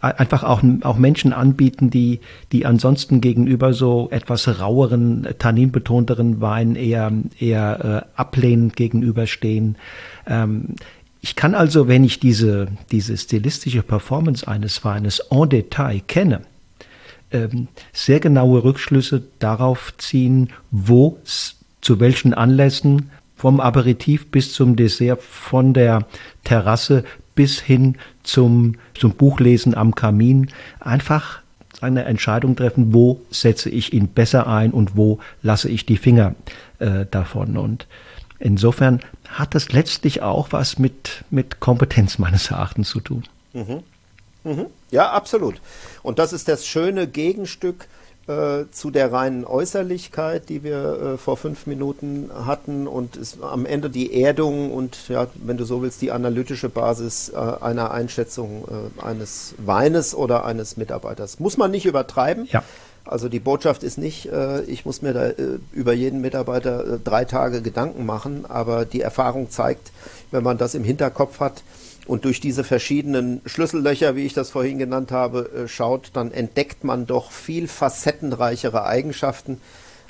S1: einfach auch, auch Menschen anbieten, die, die ansonsten gegenüber so etwas raueren, tanninbetonteren Wein eher, eher äh, ablehnend gegenüberstehen. Ähm, ich kann also, wenn ich diese, diese stilistische Performance eines Weines en Detail kenne, ähm, sehr genaue Rückschlüsse darauf ziehen, wo, zu welchen Anlässen, vom Aperitif bis zum Dessert, von der Terrasse bis hin zum, zum Buchlesen am Kamin einfach eine Entscheidung treffen, wo setze ich ihn besser ein und wo lasse ich die Finger äh, davon. Und insofern hat das letztlich auch was mit, mit Kompetenz meines Erachtens zu tun.
S2: Mhm. Mhm. Ja, absolut. Und das ist das schöne Gegenstück äh, zu der reinen Äußerlichkeit, die wir äh, vor fünf Minuten hatten und ist am Ende die Erdung und ja, wenn du so willst, die analytische Basis äh, einer Einschätzung äh, eines Weines oder eines Mitarbeiters. Muss man nicht übertreiben. Ja. Also die Botschaft ist nicht, äh, ich muss mir da äh, über jeden Mitarbeiter drei Tage Gedanken machen, aber die Erfahrung zeigt, wenn man das im Hinterkopf hat und durch diese verschiedenen Schlüssellöcher, wie ich das vorhin genannt habe, äh, schaut, dann entdeckt man doch viel facettenreichere Eigenschaften,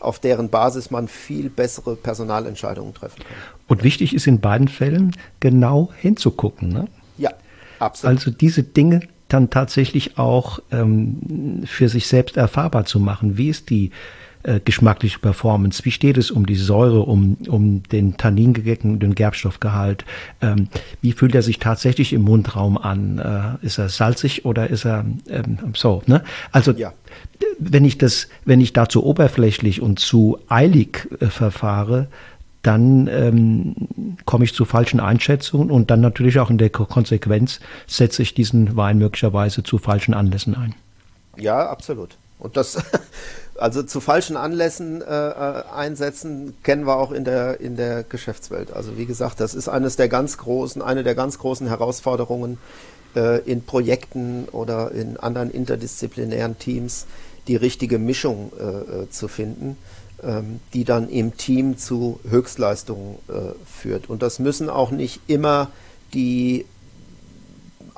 S2: auf deren Basis man viel bessere Personalentscheidungen treffen kann.
S1: Und wichtig ist in beiden Fällen genau hinzugucken. Ne?
S2: Ja, absolut.
S1: Also diese Dinge dann tatsächlich auch ähm, für sich selbst erfahrbar zu machen. Wie ist die äh, geschmackliche Performance? Wie steht es um die Säure, um, um den Tanningegecken, den Gerbstoffgehalt? Ähm, wie fühlt er sich tatsächlich im Mundraum an? Äh, ist er salzig oder ist er ähm, so? Ne? Also ja. wenn ich das, wenn ich da zu oberflächlich und zu eilig äh, verfahre, dann ähm, komme ich zu falschen Einschätzungen und dann natürlich auch in der Konsequenz setze ich diesen Wein möglicherweise zu falschen Anlässen ein.
S2: Ja, absolut. Und das, also zu falschen Anlässen äh, äh, einsetzen, kennen wir auch in der, in der Geschäftswelt. Also wie gesagt, das ist eines der ganz großen, eine der ganz großen Herausforderungen äh, in Projekten oder in anderen interdisziplinären Teams, die richtige Mischung äh, äh zu finden ähm, die dann im Team zu Höchstleistungen äh, führt. Und das müssen auch nicht immer die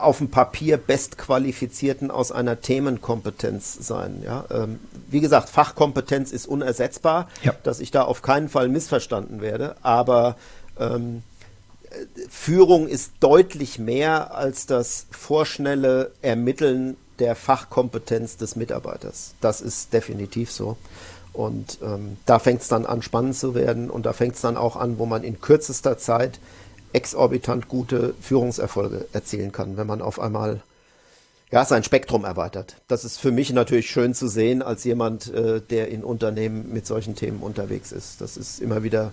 S2: auf dem Papier bestqualifizierten aus einer Themenkompetenz sein. Ja? Ähm, wie gesagt, Fachkompetenz ist unersetzbar, ja. dass ich da auf keinen Fall missverstanden werde, aber ähm, Führung ist deutlich mehr als das vorschnelle Ermitteln der Fachkompetenz des Mitarbeiters. Das ist definitiv so. Und ähm, da fängt es dann an, spannend zu werden und da fängt es dann auch an, wo man in kürzester Zeit exorbitant gute Führungserfolge erzielen kann, wenn man auf einmal ja, sein Spektrum erweitert. Das ist für mich natürlich schön zu sehen, als jemand, äh, der in Unternehmen mit solchen Themen unterwegs ist. Das ist immer wieder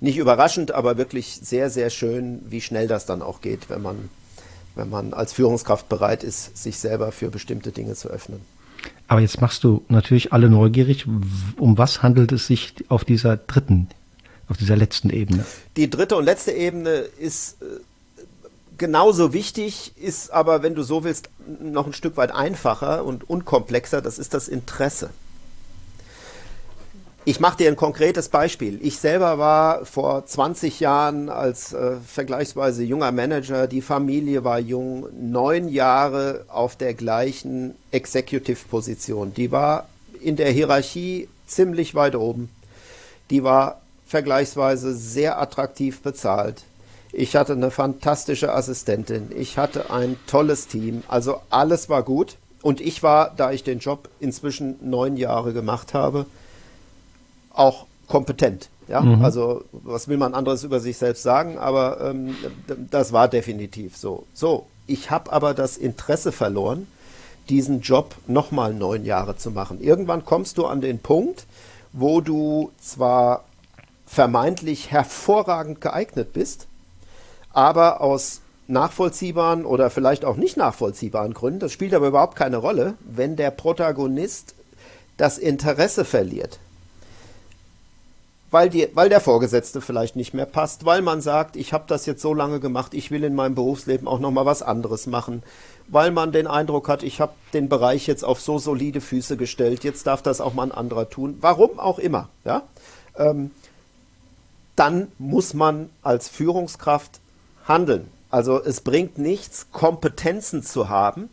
S2: nicht überraschend, aber wirklich sehr, sehr schön, wie schnell das dann auch geht, wenn man, wenn man als Führungskraft bereit ist, sich selber für bestimmte Dinge zu öffnen.
S1: Aber jetzt machst du natürlich alle neugierig. Um was handelt es sich auf dieser dritten, auf dieser letzten Ebene?
S2: Die dritte und letzte Ebene ist äh, genauso wichtig, ist aber, wenn du so willst, noch ein Stück weit einfacher und unkomplexer. Das ist das Interesse. Ich mache dir ein konkretes Beispiel. Ich selber war vor 20 Jahren als äh, vergleichsweise junger Manager, die Familie war jung, neun Jahre auf der gleichen Executive-Position. Die war in der Hierarchie ziemlich weit oben. Die war vergleichsweise sehr attraktiv bezahlt. Ich hatte eine fantastische Assistentin. Ich hatte ein tolles Team. Also alles war gut. Und ich war, da ich den Job inzwischen neun Jahre gemacht habe, auch kompetent. Ja, mhm. also was will man anderes über sich selbst sagen, aber ähm, das war definitiv so. So, ich habe aber das Interesse verloren, diesen Job nochmal neun Jahre zu machen. Irgendwann kommst du an den Punkt, wo du zwar vermeintlich hervorragend geeignet bist, aber aus nachvollziehbaren oder vielleicht auch nicht nachvollziehbaren Gründen, das spielt aber überhaupt keine Rolle, wenn der Protagonist das Interesse verliert. Weil, die, weil der Vorgesetzte vielleicht nicht mehr passt, weil man sagt, ich habe das jetzt so lange gemacht, ich will in meinem Berufsleben auch noch mal was anderes machen, weil man den Eindruck hat, ich habe den Bereich jetzt auf so solide Füße gestellt, jetzt darf das auch mal ein anderer tun, warum auch immer, ja, ähm, dann muss man als Führungskraft handeln. Also es bringt nichts, Kompetenzen zu haben,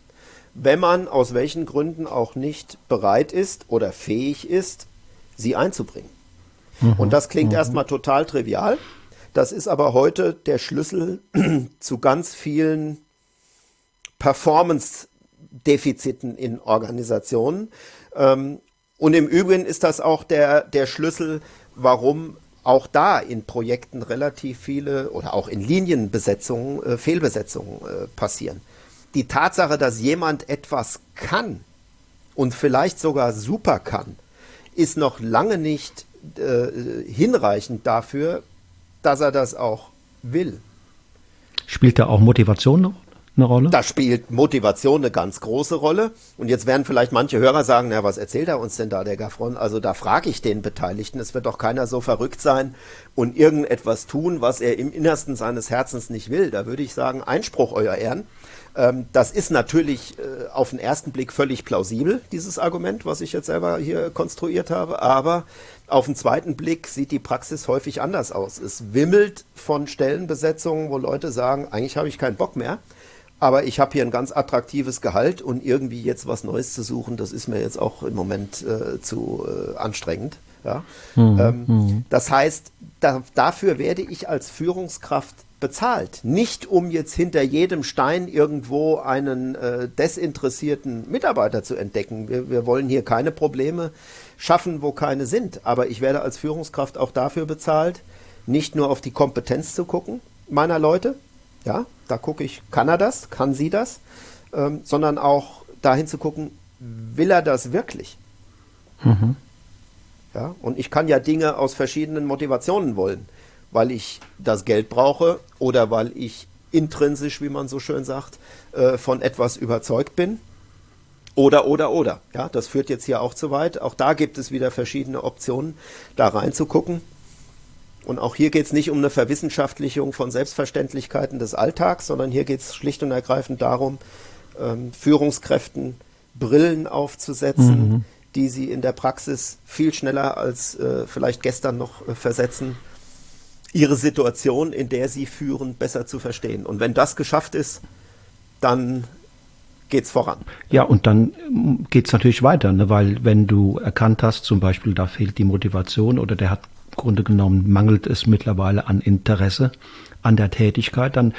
S2: wenn man aus welchen Gründen auch nicht bereit ist oder fähig ist, sie einzubringen. Mhm. Und das klingt mhm. erstmal total trivial. Das ist aber heute der Schlüssel zu ganz vielen Performance-Defiziten in Organisationen. Ähm, und im Übrigen ist das auch der, der Schlüssel, warum auch da in Projekten relativ viele oder auch in Linienbesetzungen äh, Fehlbesetzungen äh, passieren. Die Tatsache, dass jemand etwas kann und vielleicht sogar super kann, ist noch lange nicht äh, hinreichend dafür, dass er das auch will.
S1: Spielt da auch Motivation eine Rolle?
S2: Da spielt Motivation eine ganz große Rolle. Und jetzt werden vielleicht manche Hörer sagen, na, was erzählt er uns denn da, der Gaffron? Also da frage ich den Beteiligten. Es wird doch keiner so verrückt sein und irgendetwas tun, was er im Innersten seines Herzens nicht will. Da würde ich sagen, Einspruch, euer Ehren. Ähm, das ist natürlich äh, auf den ersten Blick völlig plausibel, dieses Argument, was ich jetzt selber hier konstruiert habe. Aber auf den zweiten Blick sieht die Praxis häufig anders aus. Es wimmelt von Stellenbesetzungen, wo Leute sagen, eigentlich habe ich keinen Bock mehr. Aber ich habe hier ein ganz attraktives Gehalt und irgendwie jetzt was Neues zu suchen, das ist mir jetzt auch im Moment äh, zu äh, anstrengend. Ja? Mhm. Ähm, mhm. Das heißt, da, dafür werde ich als Führungskraft bezahlt. Nicht um jetzt hinter jedem Stein irgendwo einen äh, desinteressierten Mitarbeiter zu entdecken. Wir, wir wollen hier keine Probleme schaffen, wo keine sind. Aber ich werde als Führungskraft auch dafür bezahlt, nicht nur auf die Kompetenz zu gucken meiner Leute. Ja, da gucke ich, kann er das, kann sie das, ähm, sondern auch dahin zu gucken, will er das wirklich? Mhm. Ja, und ich kann ja Dinge aus verschiedenen Motivationen wollen weil ich das Geld brauche oder weil ich intrinsisch, wie man so schön sagt, äh, von etwas überzeugt bin. Oder, oder, oder. Ja, das führt jetzt hier auch zu weit. Auch da gibt es wieder verschiedene Optionen, da reinzugucken. Und auch hier geht es nicht um eine Verwissenschaftlichung von Selbstverständlichkeiten des Alltags, sondern hier geht es schlicht und ergreifend darum, ähm, Führungskräften Brillen aufzusetzen, mhm. die sie in der Praxis viel schneller als äh, vielleicht gestern noch äh, versetzen ihre Situation, in der sie führen, besser zu verstehen. Und wenn das geschafft ist, dann geht es voran.
S1: Ja, und dann ähm, geht es natürlich weiter, ne? weil wenn du erkannt hast, zum Beispiel, da fehlt die Motivation oder der hat Grunde genommen mangelt es mittlerweile an Interesse an der Tätigkeit, dann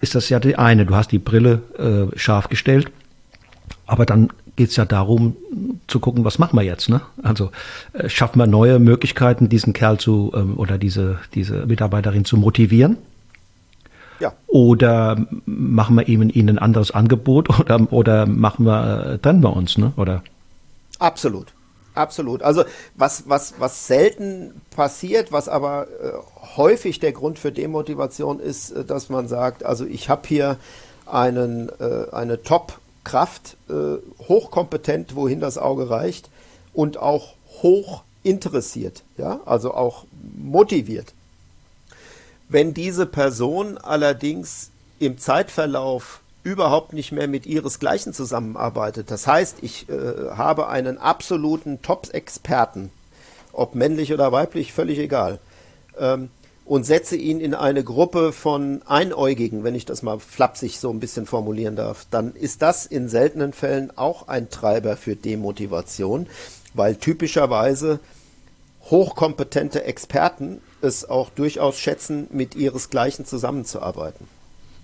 S1: ist das ja die eine. Du hast die Brille äh, scharf gestellt, aber dann geht es ja darum zu gucken, was machen wir jetzt. Ne? Also äh, schaffen wir neue Möglichkeiten, diesen Kerl zu ähm, oder diese, diese Mitarbeiterin zu motivieren. Ja. Oder machen wir ihm ihnen ein anderes Angebot oder, oder machen wir, äh, trennen wir uns, ne? Oder?
S2: Absolut. Absolut. Also was, was, was selten passiert, was aber äh, häufig der Grund für Demotivation ist, äh, dass man sagt, also ich habe hier einen, äh, eine Top- Kraft, äh, hochkompetent, wohin das Auge reicht und auch hoch interessiert, ja, also auch motiviert. Wenn diese Person allerdings im Zeitverlauf überhaupt nicht mehr mit ihresgleichen zusammenarbeitet, das heißt, ich äh, habe einen absoluten Top-Experten, ob männlich oder weiblich, völlig egal, ähm, und setze ihn in eine Gruppe von Einäugigen, wenn ich das mal flapsig so ein bisschen formulieren darf, dann ist das in seltenen Fällen auch ein Treiber für Demotivation, weil typischerweise hochkompetente Experten es auch durchaus schätzen, mit ihresgleichen zusammenzuarbeiten.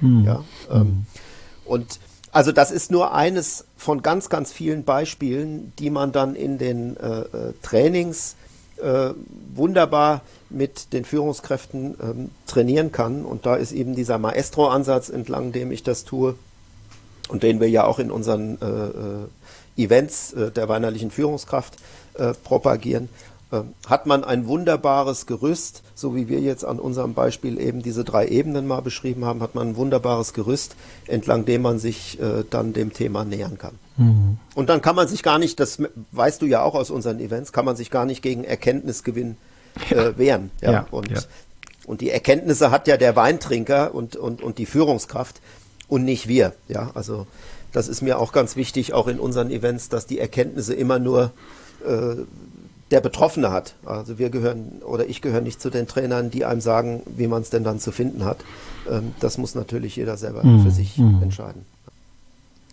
S2: Mhm. Ja, ähm, und also das ist nur eines von ganz, ganz vielen Beispielen, die man dann in den äh, äh Trainings äh, wunderbar mit den Führungskräften ähm, trainieren kann. Und da ist eben dieser Maestro-Ansatz, entlang dem ich das tue und den wir ja auch in unseren äh, äh Events äh, der weinerlichen Führungskraft propagieren. Ähm, hat man ein wunderbares Gerüst, so wie wir jetzt an unserem Beispiel eben diese drei Ebenen mal beschrieben haben, hat man ein wunderbares Gerüst, entlang dem man sich äh, dann dem Thema nähern kann. Mhm. Und dann kann man sich gar nicht, das weißt du ja auch aus unseren Events, kann man sich gar nicht gegen Erkenntnisgewinn äh, wehren. Ja? ja und, ja. und die Erkenntnisse hat ja der Weintrinker und, und, und die Führungskraft und nicht wir. Ja, also das ist mir auch ganz wichtig, auch in unseren Events, dass die Erkenntnisse immer nur äh, der Betroffene hat. Also wir gehören oder ich gehöre nicht zu den Trainern, die einem sagen, wie man es denn dann zu finden hat. Ähm, das muss natürlich jeder selber mhm. für sich mhm. entscheiden.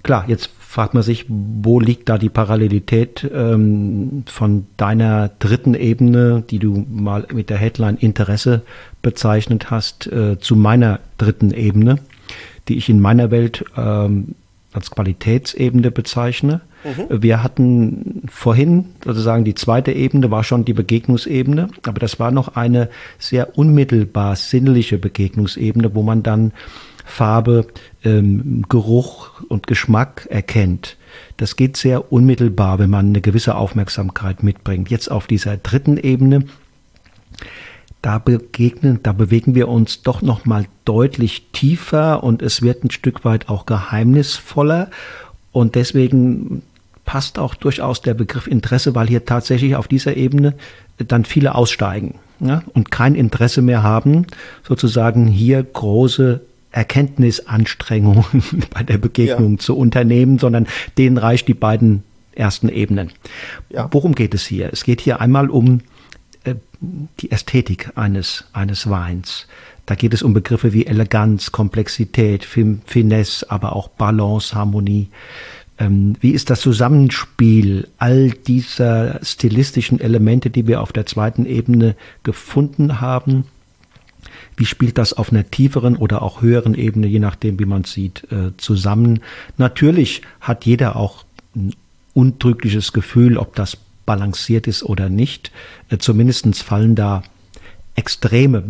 S1: Klar, jetzt fragt man sich, wo liegt da die Parallelität ähm, von deiner dritten Ebene, die du mal mit der Headline Interesse bezeichnet hast, äh, zu meiner dritten Ebene, die ich in meiner Welt ähm, als Qualitätsebene bezeichne. Mhm. Wir hatten vorhin sozusagen die zweite Ebene war schon die Begegnungsebene, aber das war noch eine sehr unmittelbar sinnliche Begegnungsebene, wo man dann Farbe, ähm, Geruch und Geschmack erkennt. Das geht sehr unmittelbar, wenn man eine gewisse Aufmerksamkeit mitbringt. Jetzt auf dieser dritten Ebene, da begegnen, da bewegen wir uns doch noch mal deutlich tiefer und es wird ein Stück weit auch geheimnisvoller und deswegen passt auch durchaus der Begriff Interesse, weil hier tatsächlich auf dieser Ebene dann viele aussteigen ja, und kein Interesse mehr haben, sozusagen hier große Erkenntnisanstrengungen bei der Begegnung ja. zu unternehmen, sondern denen reicht die beiden ersten Ebenen. Ja. Worum geht es hier? Es geht hier einmal um die Ästhetik eines, eines Weins. Da geht es um Begriffe wie Eleganz, Komplexität, Finesse, aber auch Balance, Harmonie. Ähm, wie ist das Zusammenspiel all dieser stilistischen Elemente, die wir auf der zweiten Ebene gefunden haben? Wie spielt das auf einer tieferen oder auch höheren Ebene, je nachdem, wie man es sieht, äh, zusammen? Natürlich hat jeder auch ein undrückliches Gefühl, ob das balanciert ist oder nicht. Äh, Zumindest fallen da Extreme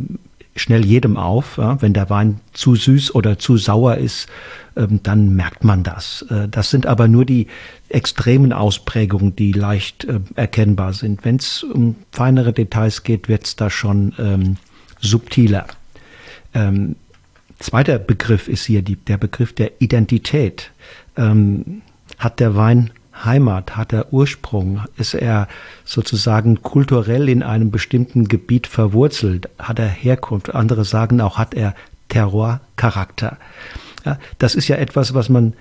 S1: schnell jedem auf. Wenn der Wein zu süß oder zu sauer ist, ähm, dann merkt man das. Äh, das sind aber nur die extremen Ausprägungen, die leicht äh, erkennbar sind. Wenn es um feinere Details geht, wird es da schon ähm, subtiler. Ähm, zweiter Begriff ist hier die, der Begriff der Identität. Hat der Wein Heimat, hat er Ursprung, ist er sozusagen kulturell in einem bestimmten Gebiet verwurzelt, hat er Herkunft, andere sagen auch, hat er Terroir-Charakter. Ja, das ist ja etwas, was man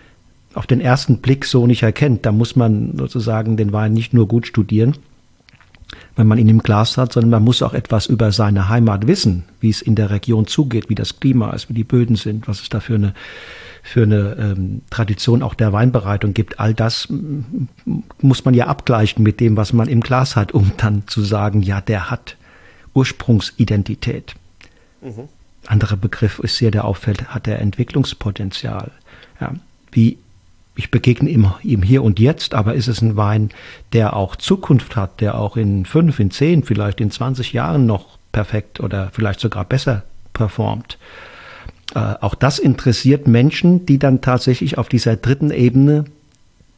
S1: auf den ersten Blick so nicht erkennt. Da muss man sozusagen den Wein nicht nur gut studieren, wenn man ihn im Glas hat, sondern man muss auch etwas über seine Heimat wissen, wie es in der Region zugeht, wie das Klima ist, wie die Böden sind, was es da für eine für eine ähm, Tradition auch der Weinbereitung gibt. All das muss man ja abgleichen mit dem, was man im Glas hat, um dann zu sagen, ja, der hat Ursprungsidentität. Mhm. Anderer Begriff ist hier, der auffällt, hat er Entwicklungspotenzial. Ja, wie ich begegne ihm, ihm hier und jetzt, aber ist es ein Wein, der auch Zukunft hat, der auch in fünf, in zehn, vielleicht in 20 Jahren noch perfekt oder vielleicht sogar besser performt? Äh, auch das interessiert Menschen, die dann tatsächlich auf dieser dritten Ebene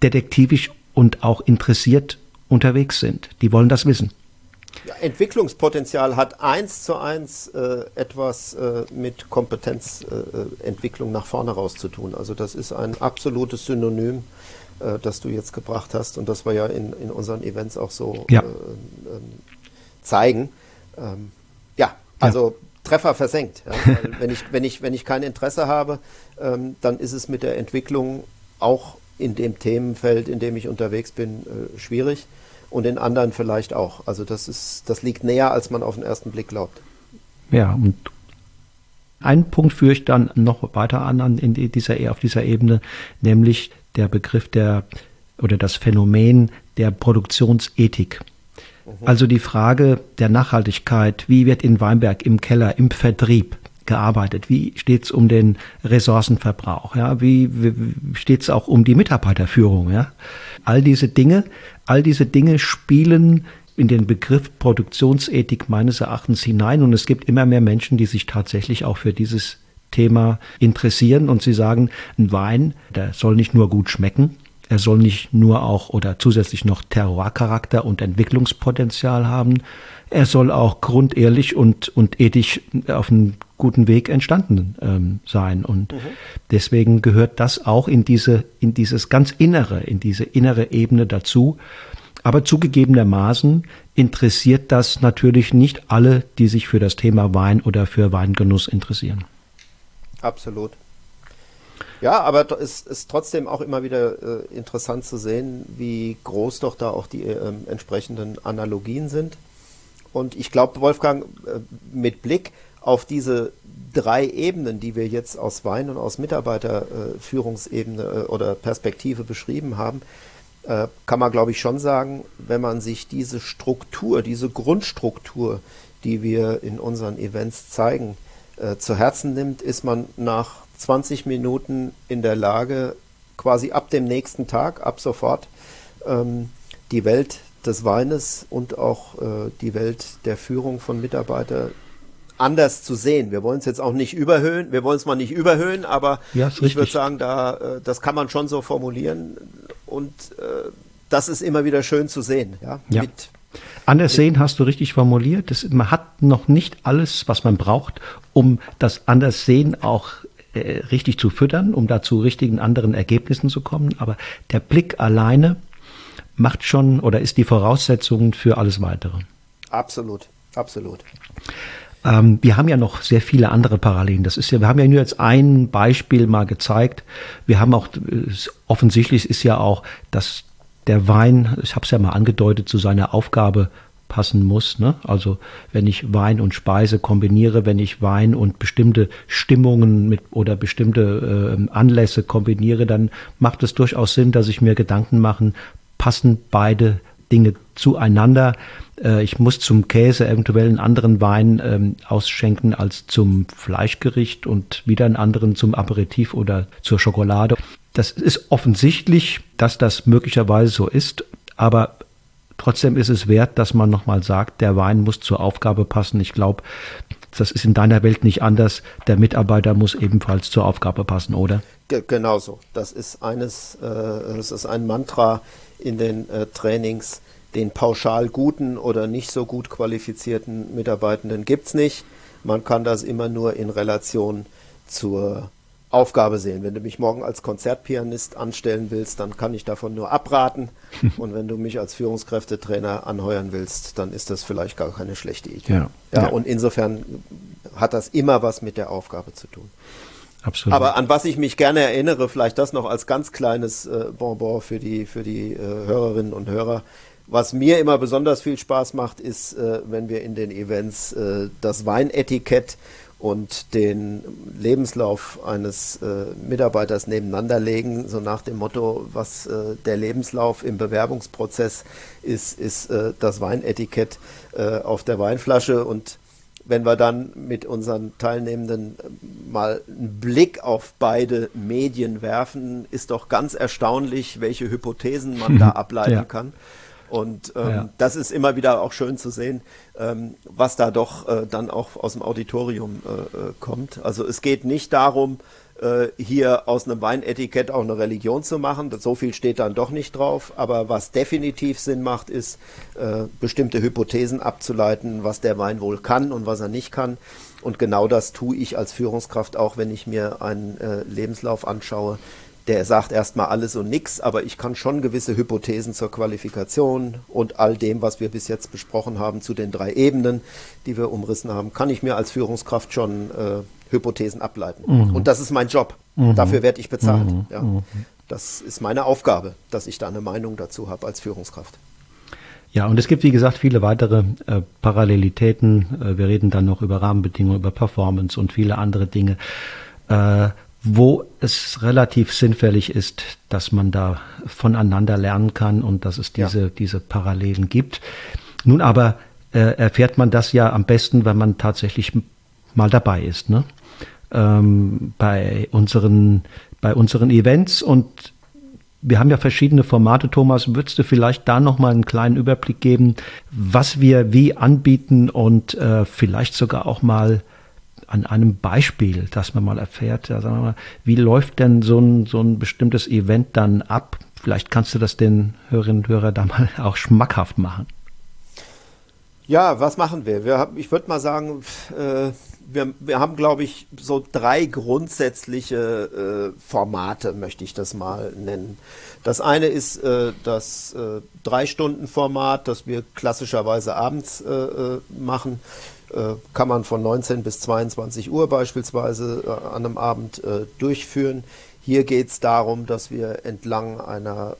S1: detektivisch und auch interessiert unterwegs sind. Die wollen das wissen.
S2: Ja, Entwicklungspotenzial hat eins zu eins äh, etwas äh, mit Kompetenzentwicklung äh, nach vorne raus zu tun. Also das ist ein absolutes Synonym, äh, das du jetzt gebracht hast und das wir ja in, in unseren Events auch so ja. Äh, ähm, zeigen. Ähm, ja, also Treffer versenkt. Ja? wenn, ich, wenn, ich, wenn ich kein Interesse habe, ähm, dann ist es mit der Entwicklung auch in dem Themenfeld, in dem ich unterwegs bin, äh, schwierig und in anderen vielleicht auch. Also das ist, das liegt näher, als man auf den ersten Blick glaubt.
S1: Ja, und einen Punkt führe ich dann noch weiter an, in dieser, auf dieser Ebene, nämlich der Begriff der oder das Phänomen der Produktionsethik. Mhm. Also die Frage der Nachhaltigkeit, wie wird in Weinberg im Keller, im Vertrieb gearbeitet? Wie steht es um den Ressourcenverbrauch? Ja, wie, wie steht es auch um die Mitarbeiterführung? Ja? All diese Dinge, all diese Dinge spielen in den Begriff Produktionsethik meines Erachtens hinein und es gibt immer mehr Menschen, die sich tatsächlich auch für dieses Thema interessieren und sie sagen, ein Wein, der soll nicht nur gut schmecken, er soll nicht nur auch oder zusätzlich noch Terroircharakter und Entwicklungspotenzial haben. Er soll auch grundehrlich und, und ethisch auf einem guten Weg entstanden ähm, sein. Und mhm. deswegen gehört das auch in diese, in dieses ganz Innere, in diese innere Ebene dazu. Aber zugegebenermaßen interessiert das natürlich nicht alle, die sich für das Thema Wein oder für Weingenuss interessieren.
S2: Absolut. Ja, aber es ist trotzdem auch immer wieder äh, interessant zu sehen, wie groß doch da auch die äh, entsprechenden Analogien sind. Und ich glaube, Wolfgang, äh, mit Blick auf diese drei Ebenen, die wir jetzt aus Wein und aus Mitarbeiterführungsebene äh, oder Perspektive beschrieben haben, äh, kann man, glaube ich, schon sagen, wenn man sich diese Struktur, diese Grundstruktur, die wir in unseren Events zeigen, äh, zu Herzen nimmt, ist man nach 20 Minuten in der Lage, quasi ab dem nächsten Tag, ab sofort, ähm, die Welt des Weines und auch äh, die Welt der Führung von Mitarbeitern anders zu sehen. Wir wollen es jetzt auch nicht überhöhen, wir wollen es mal nicht überhöhen, aber ja, ich würde sagen, da, äh, das kann man schon so formulieren und äh, das ist immer wieder schön zu sehen. Ja,
S1: ja. Mit, Anders sehen hast du richtig formuliert. Das, man hat noch nicht alles, was man braucht, um das Anderssehen auch äh, richtig zu füttern, um da zu richtigen anderen Ergebnissen zu kommen. Aber der Blick alleine macht schon oder ist die Voraussetzung für alles weitere.
S2: Absolut. Absolut.
S1: Ähm, wir haben ja noch sehr viele andere Parallelen. Das ist ja, wir haben ja nur jetzt ein Beispiel mal gezeigt. Wir haben auch, offensichtlich ist ja auch, dass der Wein, ich habe es ja mal angedeutet, zu seiner Aufgabe passen muss. Ne? Also wenn ich Wein und Speise kombiniere, wenn ich Wein und bestimmte Stimmungen mit oder bestimmte äh, Anlässe kombiniere, dann macht es durchaus Sinn, dass ich mir Gedanken machen, passen beide Dinge zueinander. Äh, ich muss zum Käse eventuell einen anderen Wein ähm, ausschenken als zum Fleischgericht und wieder einen anderen zum Aperitif oder zur Schokolade. Das ist offensichtlich, dass das möglicherweise so ist, aber trotzdem ist es wert, dass man nochmal sagt, der Wein muss zur Aufgabe passen. Ich glaube, das ist in deiner Welt nicht anders. Der Mitarbeiter muss ebenfalls zur Aufgabe passen, oder?
S2: Genau so. Das ist eines, äh, das ist ein Mantra in den äh, Trainings den pauschal guten oder nicht so gut qualifizierten Mitarbeitenden gibt es nicht. Man kann das immer nur in Relation zur Aufgabe sehen. Wenn du mich morgen als Konzertpianist anstellen willst, dann kann ich davon nur abraten. Und wenn du mich als Führungskräftetrainer anheuern willst, dann ist das vielleicht gar keine schlechte Idee. Ja, ja, ja. Und insofern hat das immer was mit der Aufgabe zu tun. Absolut. Aber an was ich mich gerne erinnere, vielleicht das noch als ganz kleines äh, Bonbon für die, für die äh, Hörerinnen und Hörer. Was mir immer besonders viel Spaß macht, ist, äh, wenn wir in den Events das Weinetikett und den Lebenslauf eines äh, Mitarbeiters nebeneinander legen, so nach dem Motto, was äh, der Lebenslauf im Bewerbungsprozess ist, ist äh, das Weinetikett äh, auf der Weinflasche und wenn wir dann mit unseren Teilnehmenden mal einen Blick auf beide Medien werfen, ist doch ganz erstaunlich, welche Hypothesen man da ableiten ja. kann. Und ähm, ja. das ist immer wieder auch schön zu sehen, ähm, was da doch äh, dann auch aus dem Auditorium äh, äh, kommt. Also es geht nicht darum, äh, hier aus einem Weinetikett auch eine Religion zu machen. So viel steht dann doch nicht drauf. Aber was definitiv Sinn macht, ist, äh, bestimmte Hypothesen abzuleiten, was der Wein wohl kann und was er nicht kann. Und genau das tue ich als Führungskraft auch, wenn ich mir einen äh, Lebenslauf anschaue der sagt erstmal alles und nichts, aber ich kann schon gewisse Hypothesen zur Qualifikation und all dem, was wir bis jetzt besprochen haben, zu den drei Ebenen, die wir umrissen haben, kann ich mir als Führungskraft schon äh, Hypothesen ableiten. Mhm. Und das ist mein Job. Mhm. Dafür werde ich bezahlt. Mhm. Ja. Mhm. Das ist meine Aufgabe, dass ich da eine Meinung dazu habe als Führungskraft.
S1: Ja, und es gibt, wie gesagt, viele weitere äh, Parallelitäten. Äh, wir reden dann noch über Rahmenbedingungen, über Performance und viele andere Dinge. Äh, wo es relativ sinnfällig ist, dass man da voneinander lernen kann und dass es diese, ja. diese Parallelen gibt. Nun aber äh, erfährt man das ja am besten, wenn man tatsächlich mal dabei ist, ne? Ähm, bei unseren, bei unseren Events und wir haben ja verschiedene Formate. Thomas, würdest du vielleicht da nochmal einen kleinen Überblick geben, was wir wie anbieten und äh, vielleicht sogar auch mal an einem Beispiel, dass man mal erfährt, ja, sagen wir mal, wie läuft denn so ein, so ein bestimmtes Event dann ab? Vielleicht kannst du das den Hörerinnen und Hörern da mal auch schmackhaft machen.
S2: Ja, was machen wir? wir haben, ich würde mal sagen, äh, wir, wir haben, glaube ich, so drei grundsätzliche äh, Formate, möchte ich das mal nennen. Das eine ist äh, das äh, Drei-Stunden-Format, das wir klassischerweise abends äh, äh, machen. Äh, kann man von 19 bis 22 Uhr beispielsweise äh, an einem Abend äh, durchführen. Hier geht es darum, dass wir entlang einer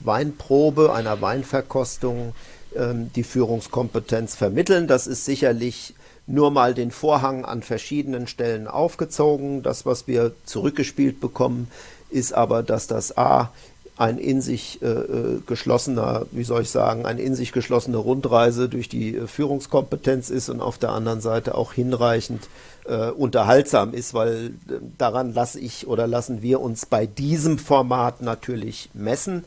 S2: Weinprobe, einer Weinverkostung ähm, die Führungskompetenz vermitteln. Das ist sicherlich nur mal den Vorhang an verschiedenen Stellen aufgezogen. Das, was wir zurückgespielt bekommen, ist aber, dass das A ein in sich äh, äh, geschlossener, wie soll ich sagen, eine in sich geschlossene Rundreise durch die äh, Führungskompetenz ist und auf der anderen Seite auch hinreichend äh, unterhaltsam ist, weil äh, daran lasse ich oder lassen wir uns bei diesem Format natürlich messen.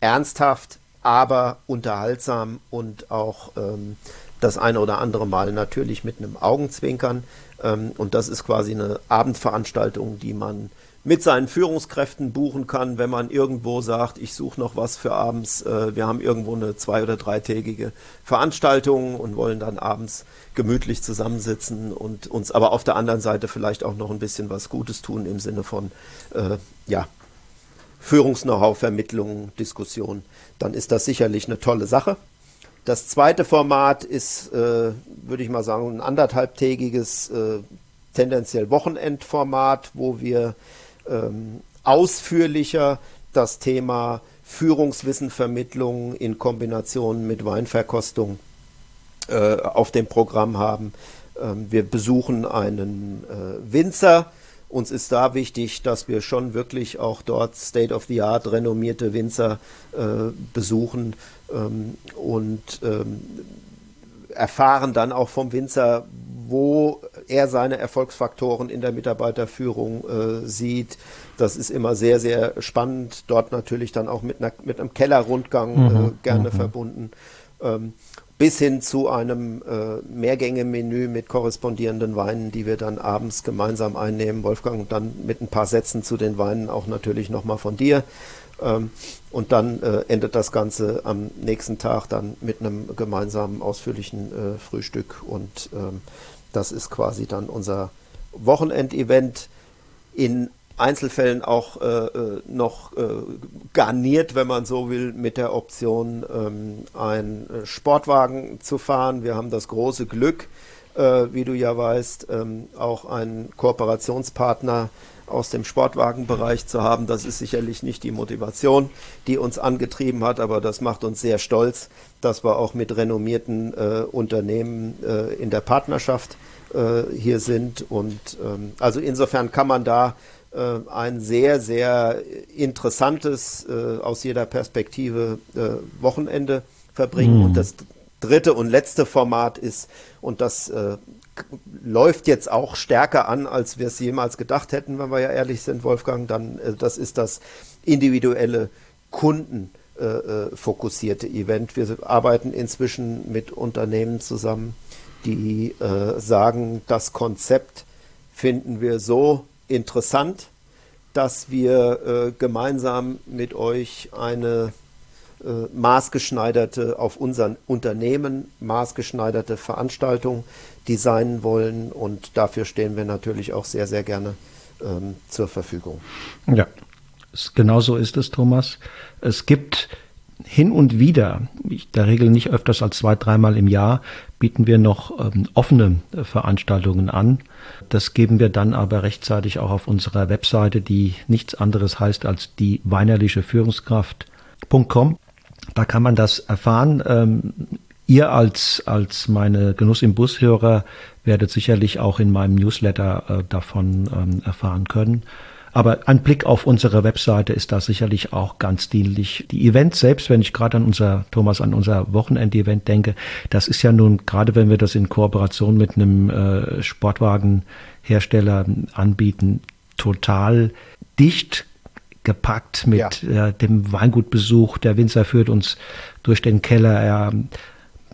S2: Ernsthaft, aber unterhaltsam und auch ähm, das eine oder andere Mal natürlich mit einem Augenzwinkern. Ähm, und das ist quasi eine Abendveranstaltung, die man mit seinen Führungskräften buchen kann, wenn man irgendwo sagt, ich suche noch was für abends. Äh, wir haben irgendwo eine zwei- oder dreitägige Veranstaltung und wollen dann abends gemütlich zusammensitzen und uns aber auf der anderen Seite vielleicht auch noch ein bisschen was Gutes tun im Sinne von äh, ja, Führungs-Know-how, Vermittlung, Diskussion. Dann ist das sicherlich eine tolle Sache. Das zweite Format ist, äh, würde ich mal sagen, ein anderthalbtägiges, äh, tendenziell Wochenendformat, wo wir ähm, ausführlicher das Thema Führungswissenvermittlung in Kombination mit Weinverkostung äh, auf dem Programm haben. Ähm, wir besuchen einen äh, Winzer. Uns ist da wichtig, dass wir schon wirklich auch dort State-of-the-Art renommierte Winzer äh, besuchen ähm, und ähm, erfahren dann auch vom Winzer, wo er seine Erfolgsfaktoren in der Mitarbeiterführung äh, sieht. Das ist immer sehr, sehr spannend. Dort natürlich dann auch mit, einer, mit einem Kellerrundgang mhm, äh, gerne mhm. verbunden. Ähm, bis hin zu einem äh, Mehrgänge-Menü mit korrespondierenden Weinen, die wir dann abends gemeinsam einnehmen. Wolfgang, dann mit ein paar Sätzen zu den Weinen auch natürlich nochmal von dir. Ähm, und dann äh, endet das Ganze am nächsten Tag dann mit einem gemeinsamen ausführlichen äh, Frühstück. Und ähm, das ist quasi dann unser Wochenendevent in Einzelfällen auch äh, äh, noch äh, garniert, wenn man so will, mit der Option, ähm, einen äh, Sportwagen zu fahren. Wir haben das große Glück, äh, wie du ja weißt, ähm, auch einen Kooperationspartner aus dem Sportwagenbereich zu haben. Das ist sicherlich nicht die Motivation, die uns angetrieben hat, aber das macht uns sehr stolz, dass wir auch mit renommierten äh, Unternehmen in der Partnerschaft hier sind. Und ähm, also insofern kann man da äh, ein sehr, sehr interessantes, äh, aus jeder Perspektive äh, Wochenende verbringen. Mhm. Und das dritte und letzte Format ist, und das äh, läuft jetzt auch stärker an, als wir es jemals gedacht hätten, wenn wir ja ehrlich sind, Wolfgang, dann äh, das ist das individuelle Kunden äh, fokussierte Event. Wir arbeiten inzwischen mit Unternehmen zusammen, die sagen, das Konzept finden wir so interessant, dass wir äh, gemeinsam mit euch eine äh, maßgeschneiderte, auf unser Unternehmen maßgeschneiderte Veranstaltung designen wollen. Und dafür stehen wir natürlich auch sehr, sehr gerne ähm, zur Verfügung.
S1: Ja, genau so ist es, Thomas. Es gibt hin und wieder, in der Regel nicht öfters als zwei, dreimal im Jahr, bieten wir noch ähm, offene äh, Veranstaltungen an. Das geben wir dann aber rechtzeitig auch auf unserer Webseite, die nichts anderes heißt als die weinerliche Führungskraft.com. Da kann man das erfahren. Ähm, ihr als, als meine Genuss im Bushörer werdet sicherlich auch in meinem Newsletter äh, davon ähm, erfahren können. Aber ein Blick auf unsere Webseite ist da sicherlich auch ganz dienlich. Die Events selbst, wenn ich gerade an unser, Thomas, an unser Wochenend-Event denke, das ist ja nun, gerade wenn wir das in Kooperation mit einem äh, Sportwagenhersteller anbieten, total dicht gepackt mit ja. äh, dem Weingutbesuch. Der Winzer führt uns durch den Keller. Er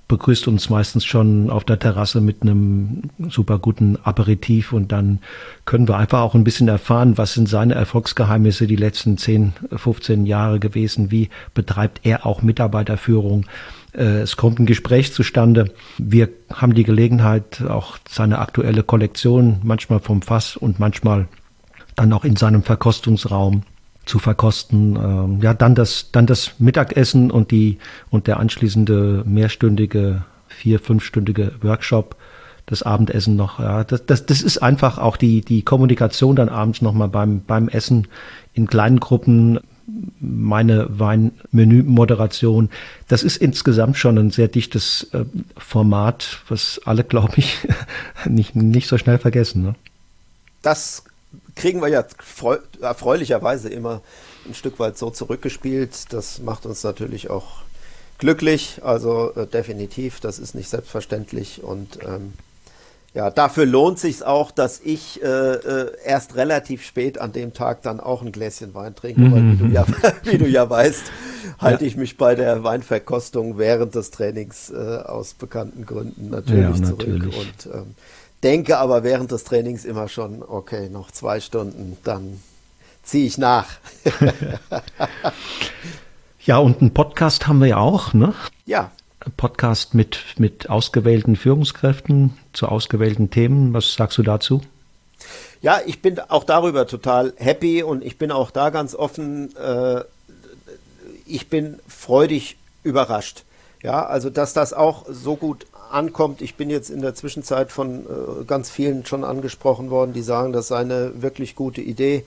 S1: begrüßt uns meistens schon auf der Terrasse mit einem super guten Aperitif und dann können wir einfach auch ein bisschen erfahren, was sind seine Erfolgsgeheimnisse die letzten 10, 15 Jahre gewesen, wie betreibt er auch Mitarbeiterführung. Äh, es kommt ein Gespräch zustande. Wir haben die Gelegenheit, auch seine aktuelle Kollektion manchmal vom Fass und manchmal dann auch in seinem Verkostungsraum zu verkosten. Ähm, ja, dann das, dann das Mittagessen und die und der anschließende mehrstündige, vier, fünfstündige Workshop, das Abendessen noch. Ja, das, das, das ist einfach auch die, die Kommunikation dann abends nochmal beim, beim Essen in kleinen Gruppen. Meine Weinmenü-Moderation. Das ist insgesamt schon ein sehr dichtes äh, Format, was alle, glaube ich, nicht, nicht so schnell vergessen. Ne?
S2: Das kriegen wir ja erfreulicherweise immer ein Stück weit so zurückgespielt. Das macht uns natürlich auch glücklich. Also äh, definitiv, das ist nicht selbstverständlich. Und ähm, ja, dafür lohnt sich auch, dass ich äh, äh, erst relativ spät an dem Tag dann auch ein Gläschen Wein trinke, mhm. weil wie du, ja, wie du ja weißt, halte ja. ich mich bei der Weinverkostung während des Trainings äh, aus bekannten Gründen natürlich, ja, natürlich. zurück. Und ähm, denke aber während des Trainings immer schon, okay, noch zwei Stunden, dann ziehe ich nach.
S1: ja, und einen Podcast haben wir ja auch, ne?
S2: Ja.
S1: Ein Podcast mit, mit ausgewählten Führungskräften zu ausgewählten Themen. Was sagst du dazu?
S2: Ja, ich bin auch darüber total happy und ich bin auch da ganz offen. Äh, ich bin freudig überrascht Ja, also dass das auch so gut ankommt. Ich bin jetzt in der Zwischenzeit von äh, ganz vielen schon angesprochen worden, die sagen, das sei eine wirklich gute Idee.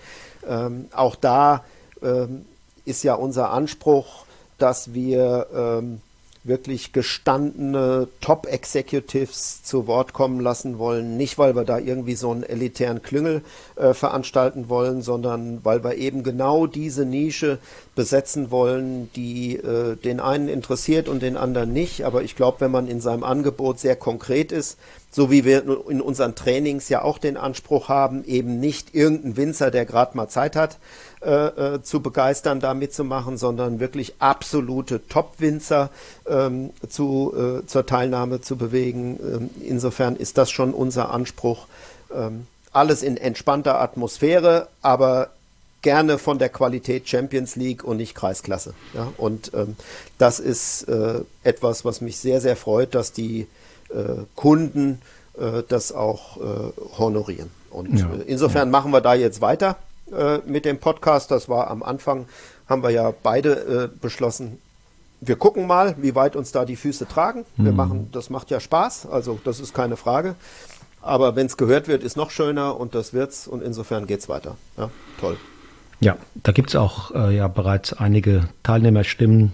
S2: Ähm, auch da ähm, ist ja unser Anspruch, dass wir ähm, wirklich gestandene Top-Executives zu Wort kommen lassen wollen. Nicht, weil wir da irgendwie so einen elitären Klüngel äh, veranstalten wollen, sondern weil wir eben genau diese Nische besetzen wollen, die äh, den einen interessiert und den anderen nicht. Aber ich glaube, wenn man in seinem Angebot sehr konkret ist, so wie wir in unseren Trainings ja auch den Anspruch haben, eben nicht irgendein Winzer, der gerade mal Zeit hat, äh, äh, zu begeistern, da mitzumachen, sondern wirklich absolute Top-Winzer ähm, zu, äh, zur Teilnahme zu bewegen. Ähm, insofern ist das schon unser Anspruch. Ähm, alles in entspannter Atmosphäre, aber gerne von der Qualität Champions League und nicht Kreisklasse. Ja? Und ähm, das ist äh, etwas, was mich sehr, sehr freut, dass die Kunden äh, das auch äh, honorieren. Und ja. insofern ja. machen wir da jetzt weiter mit dem Podcast. Das war am Anfang, haben wir ja beide beschlossen, wir gucken mal, wie weit uns da die Füße tragen. Wir mhm. machen, das macht ja Spaß, also das ist keine Frage. Aber wenn es gehört wird, ist noch schöner und das wird's und insofern geht's weiter. Ja, toll.
S1: Ja, da gibt es auch äh, ja bereits einige Teilnehmerstimmen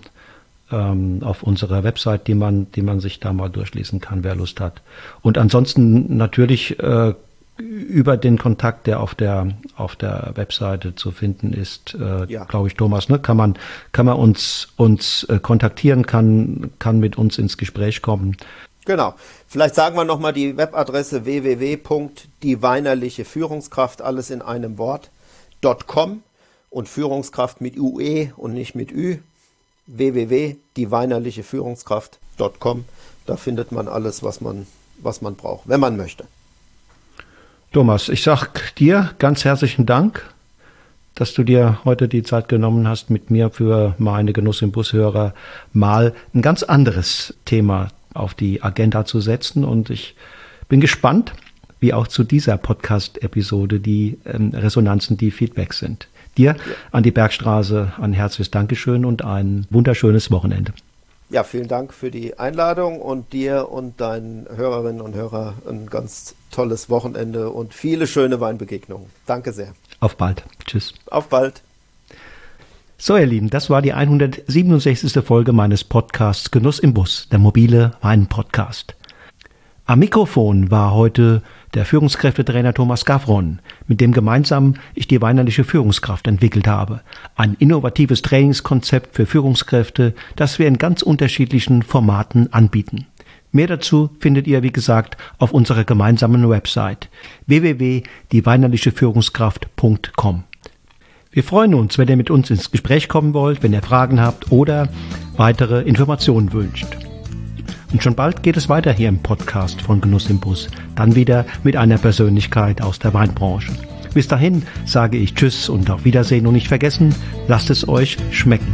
S1: ähm, auf unserer Website, die man, die man sich da mal durchlesen kann, wer Lust hat. Und ansonsten natürlich äh, über den Kontakt, der auf der auf der Webseite zu finden ist, äh, ja. glaube ich, Thomas, ne, kann man kann man uns uns äh, kontaktieren, kann kann mit uns ins Gespräch kommen.
S2: Genau. Vielleicht sagen wir nochmal die Webadresse www.dieweinerliche Führungskraft, alles in einem Wort.com und Führungskraft mit UE und nicht mit Ü www.dieweinerlicheführungskraft.com. Da findet man alles, was man, was man braucht, wenn man möchte.
S1: Thomas, ich sag dir ganz herzlichen Dank, dass du dir heute die Zeit genommen hast, mit mir für meine Genuss im Bushörer mal ein ganz anderes Thema auf die Agenda zu setzen. Und ich bin gespannt, wie auch zu dieser Podcast-Episode die ähm, Resonanzen, die Feedbacks sind. Dir an die Bergstraße ein herzliches Dankeschön und ein wunderschönes Wochenende.
S2: Ja, vielen Dank für die Einladung und dir und deinen Hörerinnen und Hörern ein ganz tolles Wochenende und viele schöne Weinbegegnungen. Danke sehr.
S1: Auf bald. Tschüss.
S2: Auf bald.
S1: So, ihr Lieben, das war die 167. Folge meines Podcasts Genuss im Bus, der mobile Wein-Podcast. Am Mikrofon war heute der Führungskräftetrainer Thomas Gavron, mit dem gemeinsam ich die weinerliche Führungskraft entwickelt habe. Ein innovatives Trainingskonzept für Führungskräfte, das wir in ganz unterschiedlichen Formaten anbieten. Mehr dazu findet ihr, wie gesagt, auf unserer gemeinsamen Website www.dieweinerlicheführungskraft.com. Wir freuen uns, wenn ihr mit uns ins Gespräch kommen wollt, wenn ihr Fragen habt oder weitere Informationen wünscht. Und schon bald geht es weiter hier im Podcast von Genuss im Bus. Dann wieder mit einer Persönlichkeit aus der Weinbranche. Bis dahin sage ich Tschüss und auf Wiedersehen und nicht vergessen, lasst es euch schmecken.